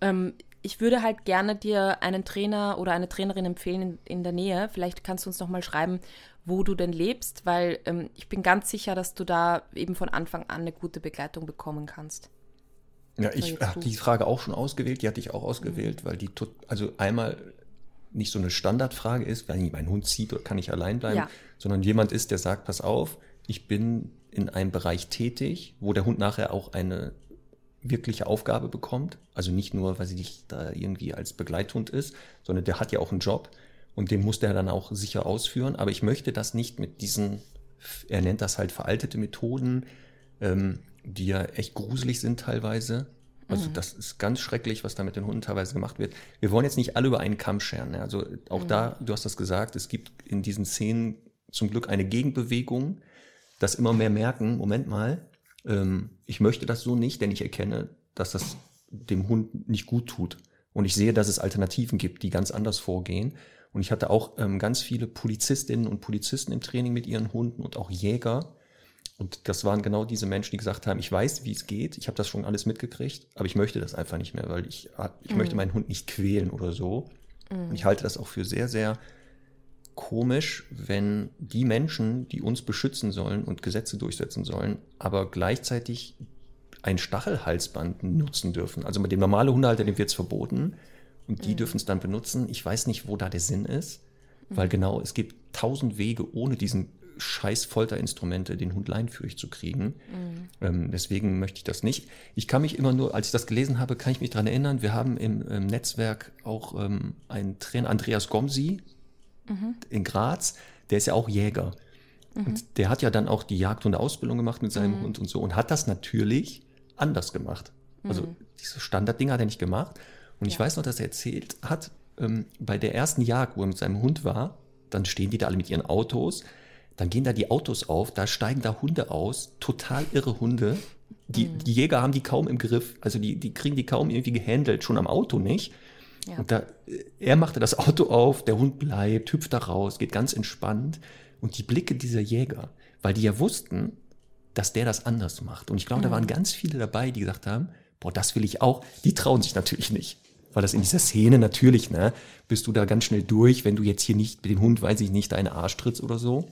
ähm, ich würde halt gerne dir einen Trainer oder eine Trainerin empfehlen in, in der Nähe. Vielleicht kannst du uns noch mal schreiben, wo du denn lebst, weil ähm, ich bin ganz sicher, dass du da eben von Anfang an eine gute Begleitung bekommen kannst. Ja, ich habe die Frage auch schon ausgewählt, die hatte ich auch ausgewählt, weil die, also einmal nicht so eine Standardfrage ist, wenn mein Hund zieht, oder kann ich allein bleiben, ja. sondern jemand ist, der sagt, pass auf, ich bin in einem Bereich tätig, wo der Hund nachher auch eine wirkliche Aufgabe bekommt. Also nicht nur, weil sie nicht da irgendwie als Begleithund ist, sondern der hat ja auch einen Job und den muss der dann auch sicher ausführen. Aber ich möchte das nicht mit diesen, er nennt das halt veraltete Methoden, ähm, die ja echt gruselig sind teilweise. Also mhm. das ist ganz schrecklich, was da mit den Hunden teilweise gemacht wird. Wir wollen jetzt nicht alle über einen Kamm scheren. Ne? Also auch mhm. da, du hast das gesagt, es gibt in diesen Szenen zum Glück eine Gegenbewegung, dass immer mehr merken, Moment mal, ähm, ich möchte das so nicht, denn ich erkenne, dass das dem Hund nicht gut tut. Und ich sehe, dass es Alternativen gibt, die ganz anders vorgehen. Und ich hatte auch ähm, ganz viele Polizistinnen und Polizisten im Training mit ihren Hunden und auch Jäger. Und das waren genau diese Menschen, die gesagt haben, ich weiß, wie es geht, ich habe das schon alles mitgekriegt, aber ich möchte das einfach nicht mehr, weil ich, ich mhm. möchte meinen Hund nicht quälen oder so. Mhm. Und ich halte das auch für sehr, sehr komisch, wenn die Menschen, die uns beschützen sollen und Gesetze durchsetzen sollen, aber gleichzeitig ein Stachelhalsband nutzen dürfen. Also mit dem normalen Hundehalter, dem wird es verboten und die mhm. dürfen es dann benutzen. Ich weiß nicht, wo da der Sinn ist, weil mhm. genau, es gibt tausend Wege, ohne diesen scheiß Folterinstrumente den Hund leinführig zu kriegen. Mhm. Ähm, deswegen möchte ich das nicht. Ich kann mich immer nur, als ich das gelesen habe, kann ich mich daran erinnern, wir haben im, im Netzwerk auch ähm, einen Trainer, Andreas Gomsi mhm. in Graz, der ist ja auch Jäger. Mhm. Und der hat ja dann auch die Jagdhunde-Ausbildung gemacht mit seinem mhm. Hund und so und hat das natürlich anders gemacht. Also mhm. diese Standarddinger hat er nicht gemacht. Und ja. ich weiß noch, dass er erzählt hat, ähm, bei der ersten Jagd, wo er mit seinem Hund war, dann stehen die da alle mit ihren Autos, dann gehen da die Autos auf, da steigen da Hunde aus, total irre Hunde. Die, mhm. die Jäger haben die kaum im Griff, also die, die kriegen die kaum irgendwie gehandelt, schon am Auto nicht. Ja. Und da, er machte das Auto auf, der Hund bleibt, hüpft da raus, geht ganz entspannt. Und die Blicke dieser Jäger, weil die ja wussten, dass der das anders macht. Und ich glaube, mhm. da waren ganz viele dabei, die gesagt haben, boah, das will ich auch. Die trauen sich natürlich nicht. Weil das in dieser Szene natürlich, ne, bist du da ganz schnell durch, wenn du jetzt hier nicht mit dem Hund, weiß ich nicht, deinen Arsch trittst oder so.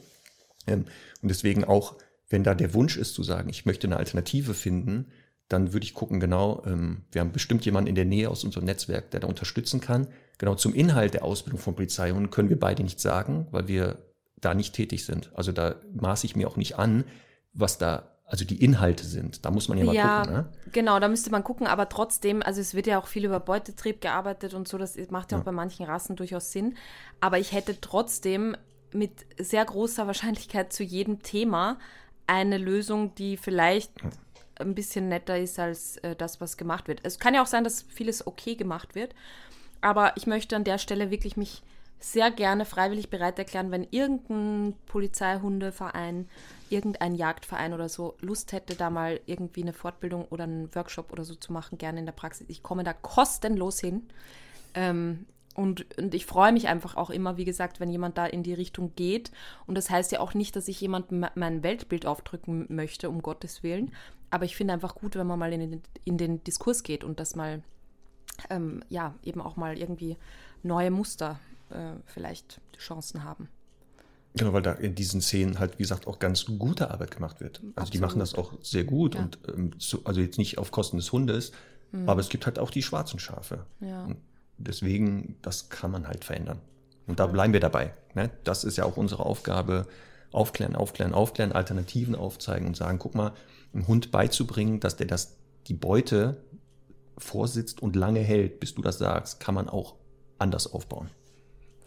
Und deswegen auch, wenn da der Wunsch ist zu sagen, ich möchte eine Alternative finden, dann würde ich gucken, genau, ähm, wir haben bestimmt jemanden in der Nähe aus unserem Netzwerk, der da unterstützen kann. Genau zum Inhalt der Ausbildung von Polizeihunden können wir beide nicht sagen, weil wir da nicht tätig sind. Also da maße ich mir auch nicht an, was da also die Inhalte sind. Da muss man ja mal ja, gucken. Ne? Genau, da müsste man gucken, aber trotzdem, also es wird ja auch viel über Beutetrieb gearbeitet und so, das macht ja, ja. auch bei manchen Rassen durchaus Sinn. Aber ich hätte trotzdem mit sehr großer Wahrscheinlichkeit zu jedem Thema eine Lösung, die vielleicht ein bisschen netter ist als äh, das, was gemacht wird. Es kann ja auch sein, dass vieles okay gemacht wird, aber ich möchte an der Stelle wirklich mich sehr gerne freiwillig bereit erklären, wenn irgendein Polizeihundeverein, irgendein Jagdverein oder so Lust hätte, da mal irgendwie eine Fortbildung oder einen Workshop oder so zu machen, gerne in der Praxis. Ich komme da kostenlos hin. Ähm, und, und ich freue mich einfach auch immer, wie gesagt, wenn jemand da in die Richtung geht. Und das heißt ja auch nicht, dass ich jemandem mein Weltbild aufdrücken möchte, um Gottes Willen. Aber ich finde einfach gut, wenn man mal in den, in den Diskurs geht und das mal, ähm, ja, eben auch mal irgendwie neue Muster äh, vielleicht Chancen haben. Genau, weil da in diesen Szenen halt, wie gesagt, auch ganz gute Arbeit gemacht wird. Also Absolut. die machen das auch sehr gut ja. und ähm, so, also jetzt nicht auf Kosten des Hundes, mhm. aber es gibt halt auch die schwarzen Schafe. Ja. Deswegen, das kann man halt verändern. Und da bleiben wir dabei. Ne? Das ist ja auch unsere Aufgabe. Aufklären, aufklären, aufklären, Alternativen aufzeigen und sagen, guck mal, einem Hund beizubringen, dass der das, die Beute vorsitzt und lange hält, bis du das sagst, kann man auch anders aufbauen.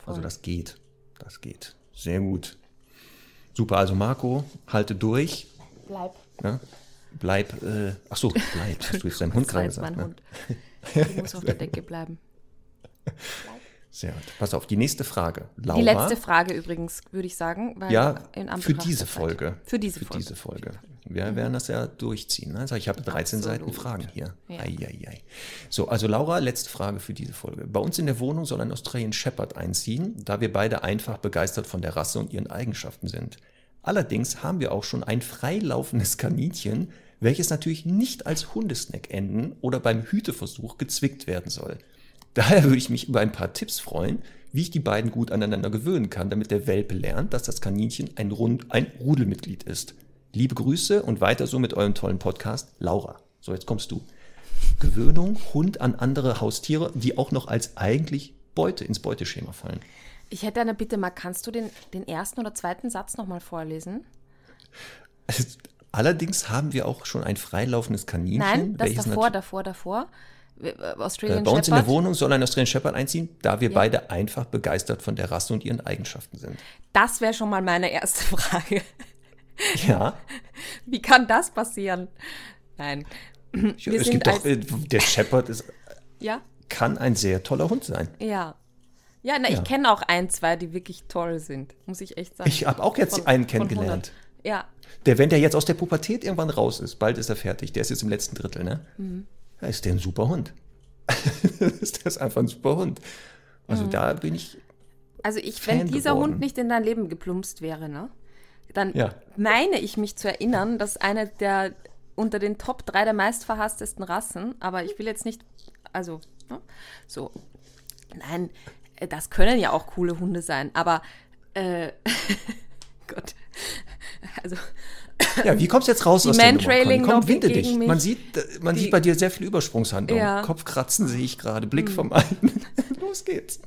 Also das geht. Das geht. Sehr gut. Super, also Marco, halte durch. Bleib. Ja? Bleib, äh, ach so, bleib. Hast du jetzt deinem Hund gerade gesagt? Mein ne? Hund. Der muss auf der Decke bleiben. Sehr gut. Pass auf, die nächste Frage. Laura, die letzte Frage übrigens, würde ich sagen. ja, für diese Folge. Für diese für Folge. Diese Folge. Wir mhm. werden das ja durchziehen. Ne? Also ich habe 13 Absolut. Seiten Fragen hier. Ja. Ei, ei, ei. So, also Laura, letzte Frage für diese Folge. Bei uns in der Wohnung soll ein Australian Shepherd einziehen, da wir beide einfach begeistert von der Rasse und ihren Eigenschaften sind. Allerdings haben wir auch schon ein freilaufendes Kaninchen, welches natürlich nicht als Hundesnack enden oder beim Hüteversuch gezwickt werden soll. Daher würde ich mich über ein paar Tipps freuen, wie ich die beiden gut aneinander gewöhnen kann, damit der Welpe lernt, dass das Kaninchen ein, Rund, ein Rudelmitglied ist. Liebe Grüße und weiter so mit eurem tollen Podcast, Laura. So, jetzt kommst du. Gewöhnung, Hund an andere Haustiere, die auch noch als eigentlich Beute ins Beuteschema fallen. Ich hätte eine Bitte, mal kannst du den, den ersten oder zweiten Satz nochmal vorlesen? Allerdings haben wir auch schon ein freilaufendes Kaninchen. Nein, das davor, davor, davor. Äh, Australian äh, bei uns Shepherd. in der Wohnung soll ein Australian Shepherd einziehen, da wir ja. beide einfach begeistert von der Rasse und ihren Eigenschaften sind. Das wäre schon mal meine erste Frage. Ja. Wie kann das passieren? Nein. Wir es gibt doch, äh, der Shepherd ist, Ja? kann ein sehr toller Hund sein. Ja. Ja, na, ich Ja. kenne auch ein, zwei, die wirklich toll sind, muss ich echt sagen. Ich habe auch jetzt Von- einen kennengelernt. 100. Ja, Der, wenn der jetzt aus der Pubertät irgendwann raus ist, bald ist er fertig, der ist jetzt im letzten Drittel, ne? Mhm. Da ist der ein super Hund. das ist einfach ein super Hund. Also Mhm. da bin ich, also ich, Fan wenn dieser geworden. Hund nicht in dein Leben geplumpst wäre, ne, dann Ja. meine ich mich zu erinnern, dass eine der unter den Top 3 der meistverhasstesten Rassen, aber ich will jetzt nicht, also, ne, so, nein, äh, das können ja auch coole Hunde sein, aber, äh, Gott, also, ja, wie kommst du jetzt raus Die aus? Mantrailing Conny? Komm, winde dich. mich. Man sieht, äh, man Die- sieht bei dir sehr viel Übersprungshandlung. Ja. Hm. Kopfkratzen sehe ich gerade, Blick vom einen. los geht's.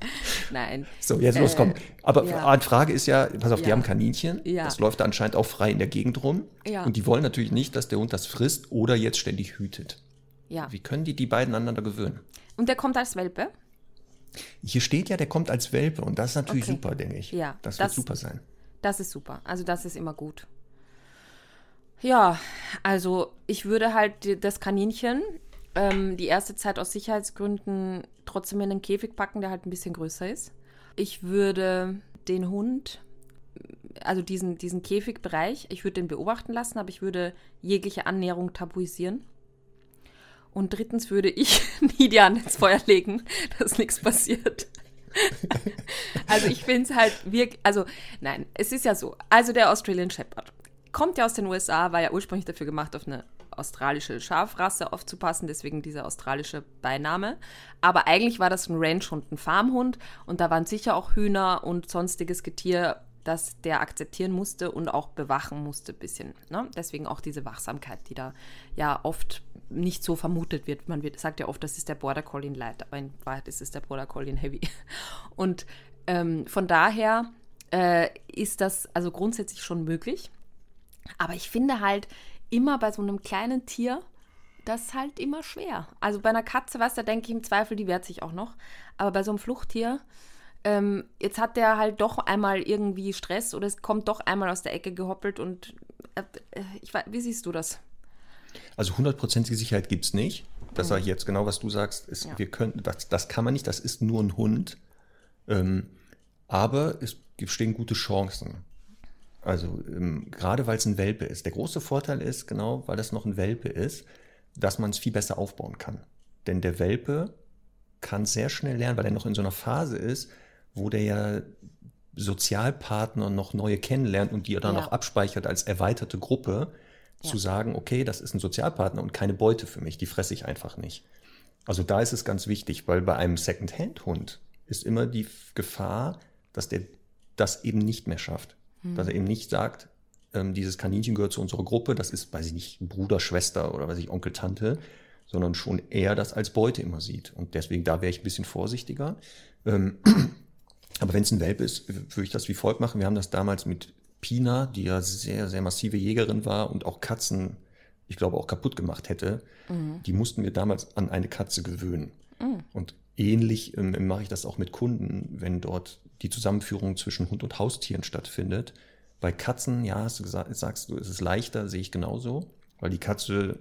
nein. So, jetzt los, Äh, komm. Aber ja. die Frage ist ja, pass auf, die Ja. haben Kaninchen. Ja. Das läuft anscheinend auch frei in der Gegend rum. Ja. Und die wollen natürlich nicht, dass der Hund das frisst oder jetzt ständig hütet. Ja. Wie können die die beiden aneinander gewöhnen? Und der kommt als Welpe? Hier steht ja, der kommt als Welpe und das ist natürlich Okay. super, denke ich. Ja, das, das- wird super sein. Das ist super. Also das ist immer gut. Ja, also ich würde halt das Kaninchen ähm, die erste Zeit aus Sicherheitsgründen trotzdem in einen Käfig packen, der halt ein bisschen größer ist. Ich würde den Hund, also diesen, diesen Käfigbereich, ich würde den beobachten lassen, aber ich würde jegliche Annäherung tabuisieren. Und drittens würde ich nie die Hand ins Feuer legen, dass nichts passiert. Also ich finde es halt wirklich, also nein, es ist ja so, also der Australian Shepherd kommt ja aus den USA, war ja ursprünglich dafür gemacht, auf eine australische Schafrasse aufzupassen, deswegen dieser australische Beiname. Aber eigentlich war das ein Ranchhund, ein Farmhund und da waren sicher auch Hühner und sonstiges Getier, das der akzeptieren musste und auch bewachen musste ein bisschen. Ne? Deswegen auch diese Wachsamkeit, die da ja oft nicht so vermutet wird. Man wird, sagt ja oft, das ist der Border Collie Light, aber in Wahrheit ist es der Border Collie Heavy. Und ähm, von daher äh, ist das also grundsätzlich schon möglich. Aber ich finde halt immer bei so einem kleinen Tier das halt immer schwer. Also bei einer Katze, was da denke ich im Zweifel, die wehrt sich auch noch. Aber bei so einem Fluchttier, ähm, jetzt hat der halt doch einmal irgendwie Stress oder es kommt doch einmal aus der Ecke gehoppelt und äh, äh, ich weiß, wie siehst du das? Also hundertprozentige Sicherheit gibt es nicht. Das sage ich jetzt genau, was du sagst. Ist, Mhm. Ja. wir können, das, das kann man nicht, das ist nur ein Hund. Ähm, aber es stehen gute Chancen. Also ähm, gerade weil es ein Welpe ist. Der große Vorteil ist, genau, weil das noch ein Welpe ist, dass man es viel besser aufbauen kann. Denn der Welpe kann sehr schnell lernen, weil er noch in so einer Phase ist, wo der ja Sozialpartner noch neue kennenlernt und die er dann Ja. auch abspeichert als erweiterte Gruppe, zu sagen, okay, das ist ein Sozialpartner und keine Beute für mich, die fresse ich einfach nicht. Also da ist es ganz wichtig, weil bei einem Second-Hand-Hund ist immer die Gefahr, dass der das eben nicht mehr schafft. Dass er eben nicht sagt, ähm, dieses Kaninchen gehört zu unserer Gruppe, das ist, weiß ich nicht, Bruder, Schwester oder weiß ich, Onkel, Tante, sondern schon eher das als Beute immer sieht. Und deswegen, da wäre ich ein bisschen vorsichtiger. Ähm, aber wenn es ein Welpe ist, würde ich das wie folgt machen. Wir haben das damals mit Pina, die ja sehr, sehr massive Jägerin war und auch Katzen, ich glaube, auch kaputt gemacht hätte. Die mussten wir damals an eine Katze gewöhnen. Und ähnlich ähm, mache ich das auch mit Kunden, wenn dort die Zusammenführung zwischen Hund und Haustieren stattfindet. Bei Katzen, ja, hast du gesagt, sagst du, ist es leichter, sehe ich genauso, weil die Katze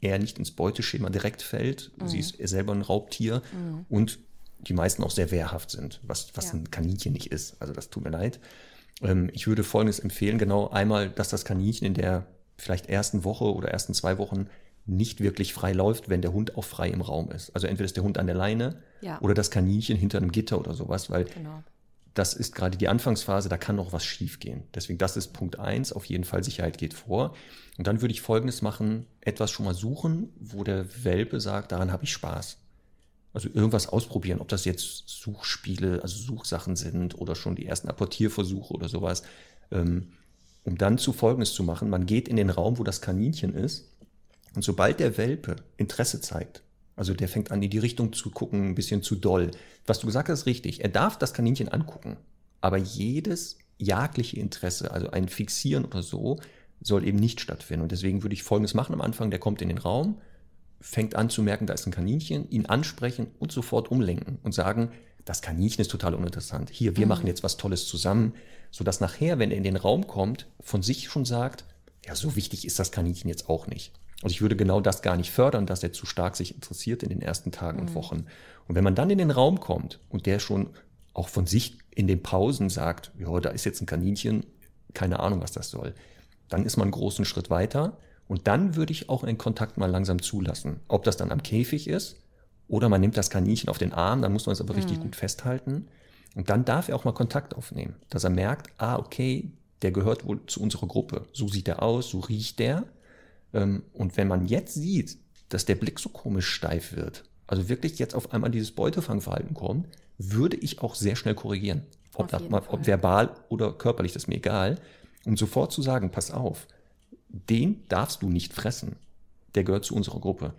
eher nicht ins Beuteschema direkt fällt. Sie ist selber ein Raubtier und die meisten auch sehr wehrhaft sind, was, was Ja. ein Kaninchen nicht ist. Also das tut mir leid. Ähm, ich würde Folgendes empfehlen, genau einmal, dass das Kaninchen in der vielleicht ersten Woche oder ersten zwei Wochen nicht wirklich frei läuft, wenn der Hund auch frei im Raum ist. Also entweder ist der Hund an der Leine Ja. oder das Kaninchen hinter einem Gitter oder sowas, weil Genau. Das ist gerade die Anfangsphase, da kann noch was schiefgehen. Deswegen, das ist Punkt eins. auf jeden Fall Sicherheit geht vor. Und dann würde ich Folgendes machen, etwas schon mal suchen, wo der Welpe sagt, daran habe ich Spaß. Also irgendwas ausprobieren, ob das jetzt Suchspiele, also Suchsachen sind oder schon die ersten Apportierversuche oder sowas. Ähm, um dann zu Folgendes zu machen, man geht in den Raum, wo das Kaninchen ist und sobald der Welpe Interesse zeigt, also der fängt an, in die Richtung zu gucken, ein bisschen zu doll. Was du gesagt hast, ist richtig. Er darf das Kaninchen angucken. Aber jedes jagdliche Interesse, also ein Fixieren oder so, soll eben nicht stattfinden. Und deswegen würde ich Folgendes machen am Anfang. Der kommt in den Raum, fängt an zu merken, da ist ein Kaninchen, ihn ansprechen und sofort umlenken und sagen, das Kaninchen ist total uninteressant. Hier, wir machen jetzt was Tolles zusammen, sodass nachher, wenn er in den Raum kommt, von sich schon sagt, ja, so wichtig ist das Kaninchen jetzt auch nicht. Also ich würde genau das gar nicht fördern, dass er zu stark sich interessiert in den ersten Tagen mhm. und Wochen. Und wenn man dann in den Raum kommt und der schon auch von sich in den Pausen sagt, ja, da ist jetzt ein Kaninchen, keine Ahnung, was das soll, dann ist man einen großen Schritt weiter. Und dann würde ich auch einen Kontakt mal langsam zulassen. Ob das dann am Käfig ist oder man nimmt das Kaninchen auf den Arm, dann muss man es aber mhm. richtig gut festhalten. Und dann darf er auch mal Kontakt aufnehmen, dass er merkt, ah, okay, der gehört wohl zu unserer Gruppe. So sieht er aus, so riecht der. Ähm, und wenn man jetzt sieht, dass der Blick so komisch steif wird, also wirklich jetzt auf einmal dieses Beutefangverhalten kommt, würde ich auch sehr schnell korrigieren. Ob, das mal, ob verbal oder körperlich, das ist mir egal. Um sofort zu sagen, pass auf, den darfst du nicht fressen. Der gehört zu unserer Gruppe.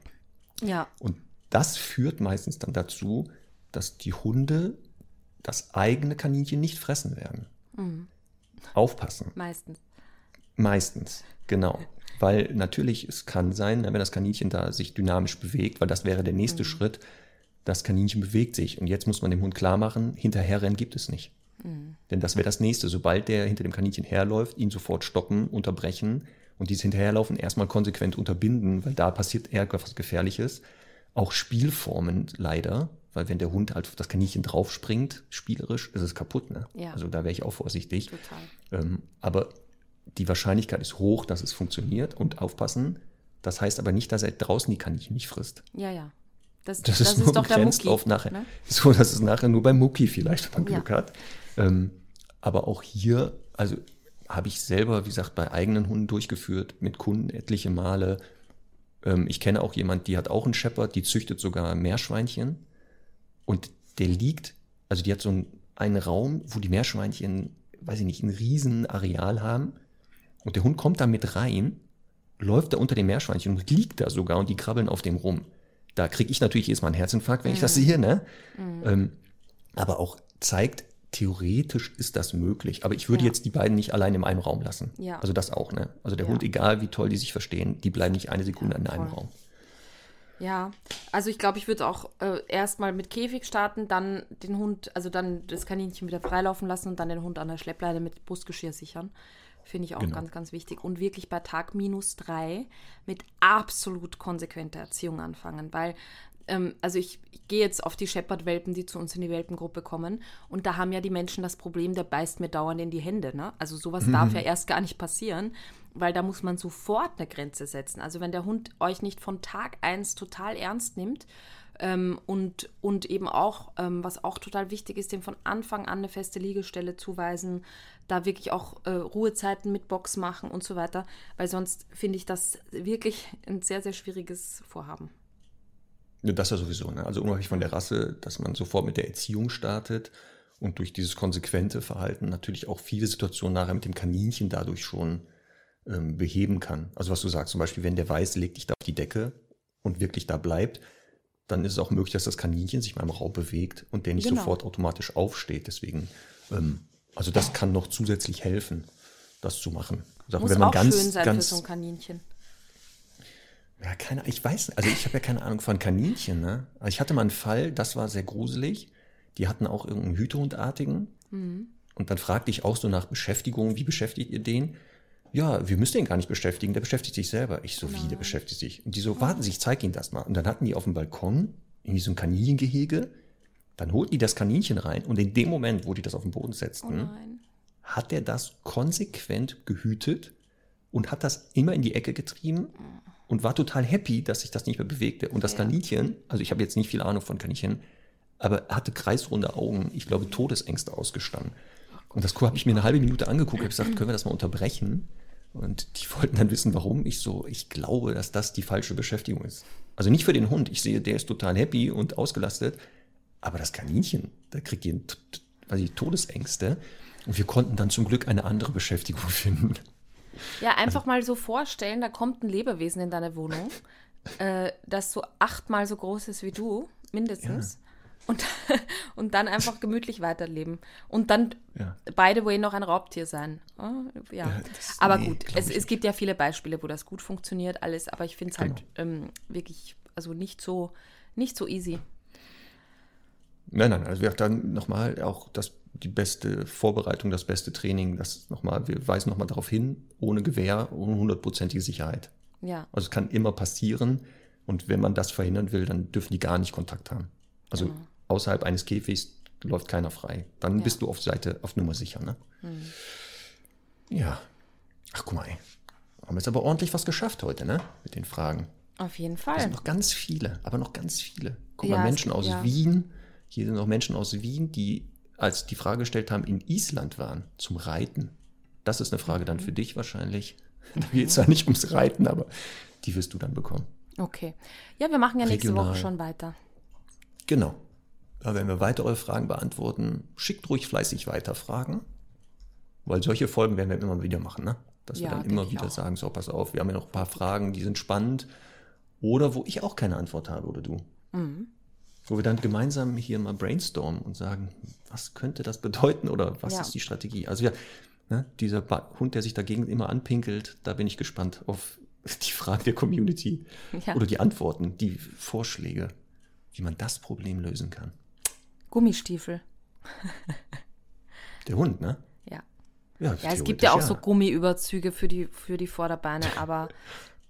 Ja. Und das führt meistens dann dazu, dass die Hunde das eigene Kaninchen nicht fressen werden. Mhm. Aufpassen. Meistens. Meistens, genau. Weil natürlich, es kann sein, wenn das Kaninchen da sich dynamisch bewegt, weil das wäre der nächste mhm. Schritt, das Kaninchen bewegt sich. Und jetzt muss man dem Hund klar machen, hinterherrennen gibt es nicht. Mhm. Denn das wäre das nächste. Sobald der hinter dem Kaninchen herläuft, ihn sofort stoppen, unterbrechen und dieses Hinterherlaufen erstmal konsequent unterbinden, weil da passiert eher was Gefährliches. Auch Spielformen leider, weil wenn der Hund halt auf das Kaninchen draufspringt, spielerisch, ist es kaputt. Ne? Ja. Also da wäre ich auch vorsichtig. Total. Ähm, aber die Wahrscheinlichkeit ist hoch, dass es funktioniert und aufpassen. Das heißt aber nicht, dass er draußen die Kaninchen nicht frisst. Ja, ja. Das, das, das ist, ist, nur doch begrenzt auf nachher. Ne? So, das ist nachher nur beim Mucki vielleicht, wenn man Glück ja. hat. Ähm, aber auch hier, also habe ich selber, wie gesagt, bei eigenen Hunden durchgeführt, mit Kunden etliche Male. Ähm, ich kenne auch jemand, die hat auch einen Shepherd, die züchtet sogar Meerschweinchen. Und der liegt, also die hat so einen, einen Raum, wo die Meerschweinchen, weiß ich nicht, ein riesen Areal haben. Und der Hund kommt da mit rein, läuft da unter dem Meerschweinchen und liegt da sogar und die krabbeln auf dem rum. Da kriege ich natürlich jedes Mal einen Herzinfarkt, wenn mhm. ich das mhm. sehe, ne? Mhm. Ähm, aber auch zeigt, theoretisch ist das möglich. Aber ich würde ja. jetzt die beiden nicht allein in einem Raum lassen. Ja. Also das auch, ne? Also der ja. Hund, egal wie toll die sich verstehen, die bleiben nicht eine Sekunde in einem Raum. Ja, also ich glaube, ich würde auch äh, erstmal mit Käfig starten, dann den Hund, also dann das Kaninchen wieder freilaufen lassen und dann den Hund an der Schleppleine mit Brustgeschirr sichern. Finde ich auch genau. ganz, ganz wichtig. Und wirklich bei Tag minus drei mit absolut konsequenter Erziehung anfangen, weil ähm, also ich, ich gehe jetzt auf die Shepherd-Welpen, die zu uns in die Welpengruppe kommen. Und da haben ja die Menschen das Problem, der beißt mir dauernd in die Hände. Ne? Also sowas mhm. darf ja erst gar nicht passieren, weil da muss man sofort eine Grenze setzen. Also wenn der Hund euch nicht von Tag eins total ernst nimmt ähm, und, und eben auch, ähm, was auch total wichtig ist, dem von Anfang an eine feste Liegestelle zuweisen, da wirklich auch äh, Ruhezeiten mit Box machen und so weiter, weil sonst finde ich das wirklich ein sehr, sehr schwieriges Vorhaben. Das ja sowieso. Ne? Also unabhängig von der Rasse, dass man sofort mit der Erziehung startet und durch dieses konsequente Verhalten natürlich auch viele Situationen nachher mit dem Kaninchen dadurch schon ähm, beheben kann. Also was du sagst, zum Beispiel, wenn der weiß, legt dich da auf die Decke und wirklich da bleibt, dann ist es auch möglich, dass das Kaninchen sich mal im Raum bewegt und der nicht genau. sofort automatisch aufsteht. Deswegen, ähm, also das kann noch zusätzlich helfen, das zu machen. Also Muss wenn man auch ganz, schön sein ganz, für so ein Kaninchen. Ja, keine, ich weiß, also ich habe ja keine Ahnung von Kaninchen. Ne? Also ich hatte mal einen Fall, das war sehr gruselig. Die hatten auch irgendeinen Hütehundartigen. Mhm. Und dann fragte ich auch so nach Beschäftigung, wie beschäftigt ihr den? Ja, wir müssen den gar nicht beschäftigen, der beschäftigt sich selber. Ich so, wie, der beschäftigt sich? Und die so, warten Sie, ich zeige Ihnen das mal. Und dann hatten die auf dem Balkon irgendwie so ein Kaninchengehege. Dann holten die das Kaninchen rein und in dem Moment, wo die das auf den Boden setzten, oh hat er das konsequent gehütet und hat das immer in die Ecke getrieben. Mhm und war total happy, dass sich das nicht mehr bewegte. Und das ja. Kaninchen, also ich habe jetzt nicht viel Ahnung von Kaninchen, aber hatte kreisrunde Augen, ich glaube Todesängste ausgestanden. Und das habe ich mir eine halbe Minute angeguckt, habe gesagt, können wir das mal unterbrechen? Und die wollten dann wissen, warum. Ich so, ich glaube, dass das die falsche Beschäftigung ist. Also nicht für den Hund. Ich sehe, der ist total happy und ausgelastet. Aber das Kaninchen, da kriegt ihr, weiß ich, Todesängste. Und wir konnten dann zum Glück eine andere Beschäftigung finden. Ja, einfach also, mal so vorstellen, da kommt ein Lebewesen in deine Wohnung, äh, das so achtmal so groß ist wie du, mindestens. Ja. Und, und dann einfach gemütlich weiterleben. Und dann, ja. by the way, noch ein Raubtier sein. Oh, ja. ja das, aber nee, gut, es, es gibt ja viele Beispiele, wo das gut funktioniert, alles, aber ich finde es halt genau. halt ähm, wirklich, also nicht so, nicht so easy. Nein, nein, also wir dann nochmal auch das die beste Vorbereitung, das beste Training, das nochmal, wir weisen nochmal darauf hin, ohne Gewehr, ohne hundertprozentige Sicherheit. Ja. Also es kann immer passieren. Und wenn man das verhindern will, dann dürfen die gar nicht Kontakt haben. Also Genau. Außerhalb eines Käfigs läuft keiner frei. Dann Ja. bist du auf Seite, auf Nummer sicher. Ne? Ja. Ach, guck mal, ey. Haben jetzt aber ordentlich was geschafft heute, ne? Mit den Fragen. Auf jeden Es Fall. sind noch ganz viele, aber noch ganz viele. Guck Ja, mal, es- Menschen aus ja. Wien. Hier sind noch Menschen aus Wien, die, als die Frage gestellt haben, in Island waren zum Reiten. Das ist eine Frage Mhm. dann für dich wahrscheinlich. Da geht es ja nicht ums Reiten, aber die wirst du dann bekommen. Okay. Ja, wir machen ja nächste Regional. Woche schon weiter. Genau. Werden wir weiter eure Fragen beantworten. Schickt ruhig fleißig weiter Fragen, weil solche Folgen werden wir immer wieder machen, ne? Dass Ja, wir dann immer wieder sagen, so, pass auf, wir haben ja noch ein paar Fragen, die sind spannend. Oder wo ich auch keine Antwort habe, oder du. Mhm. Wo wir dann gemeinsam hier mal brainstormen und sagen, was könnte das bedeuten oder was Ja. ist die Strategie? Also ja, ne, dieser ba Hund, der sich dagegen immer anpinkelt, da bin ich gespannt auf die Fragen der Community Ja. oder die Antworten, die Vorschläge, wie man das Problem lösen kann. Gummistiefel. Der Hund, ne? Ja. Ja, Ja, es gibt ja auch theoretisch so Gummiüberzüge für die, für die Vorderbeine, aber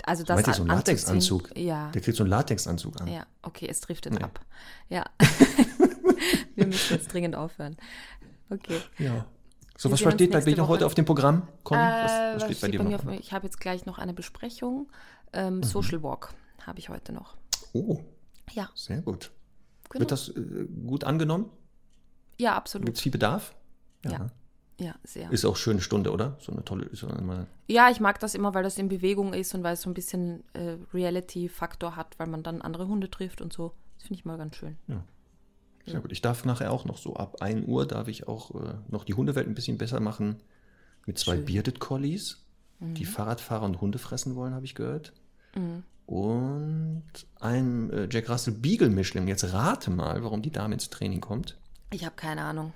also das du so an- Latexanzug? Ja. Der kriegt so einen Latexanzug an. Ja, okay, es driftet Nee. ab. Ja. wir müssen jetzt dringend aufhören. Okay. Ja. So, Wir was steht bei nächste dir heute auf dem Programm? Conny, Äh, was, was steht bei dir noch? auf, ich habe jetzt gleich noch eine Besprechung. Ähm, Mhm. Social Walk habe ich heute noch. Oh, Ja, sehr gut. Genau. Wird das äh, gut angenommen? ja, Gibt absolut. es viel Bedarf? Ja. ne? Ja, sehr. Ist auch schöne Stunde, oder? So eine tolle, so eine, Ja, ich mag das immer, weil das in Bewegung ist und weil es so ein bisschen äh, Reality-Faktor hat, weil man dann andere Hunde trifft und so. Das finde ich mal ganz schön. sehr gut. Ich darf nachher auch noch so ab 1 Uhr darf ich auch äh, noch die Hundewelt ein bisschen besser machen mit zwei Schön. Mhm. Bearded Collies, die Fahrradfahrer und Hunde fressen wollen, habe ich gehört. Und einem äh, Jack Russell Beagle Mischling. Jetzt rate mal, warum die Dame ins Training kommt. Ich habe keine Ahnung.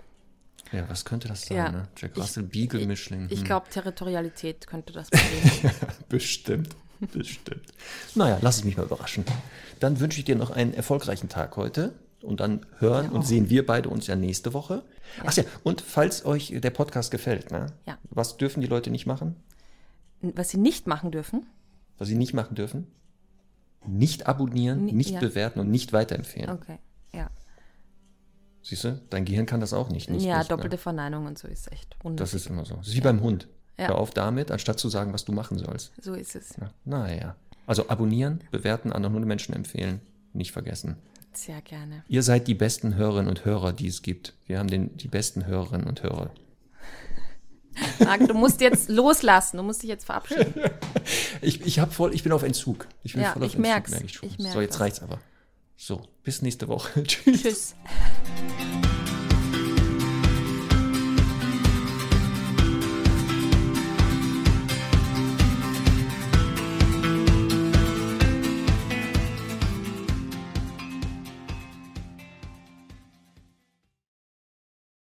Ja, was könnte das sein? Ja. Ne? Jack Ich- Russell Beagle Mischling. Ich Hm. glaube, Territorialität könnte das sein. Bestimmt. Bestimmt. Naja, lass es mich mal überraschen. Dann wünsche ich dir noch einen erfolgreichen Tag heute. Und dann hören Ja, und sehen wir beide uns ja nächste Woche. Ach ja, und falls euch der Podcast gefällt, ne? Ja. was dürfen die Leute nicht machen? Was sie nicht machen dürfen, Was sie nicht machen dürfen? Nicht abonnieren, Ni- nicht ja. bewerten und nicht weiterempfehlen. okay. Ja, Siehst du, dein Gehirn kann das auch nicht. nicht ja nicht, doppelte Ne? Verneinung und so ist echt Das unnötig. ist immer so. Das ist wie beim Hund. Ja. Hör auf damit, anstatt zu sagen, was du machen sollst. So ist es. Ja. Naja. Also abonnieren, bewerten, anderen Hundemenschen empfehlen. Nicht vergessen. Sehr gerne. Ihr seid die besten Hörerinnen und Hörer, die es gibt. Wir haben den, die besten Hörerinnen und Hörer. Marc, du musst jetzt loslassen. Du musst dich jetzt verabschieden. Ich, ich, hab voll, ich bin auf Entzug. Ich bin Ja, voll auf ich Entzug, merk's. merke ich schon. Ich merk so, jetzt das. reicht's aber. So, bis nächste Woche. Tschüss. Tschüss.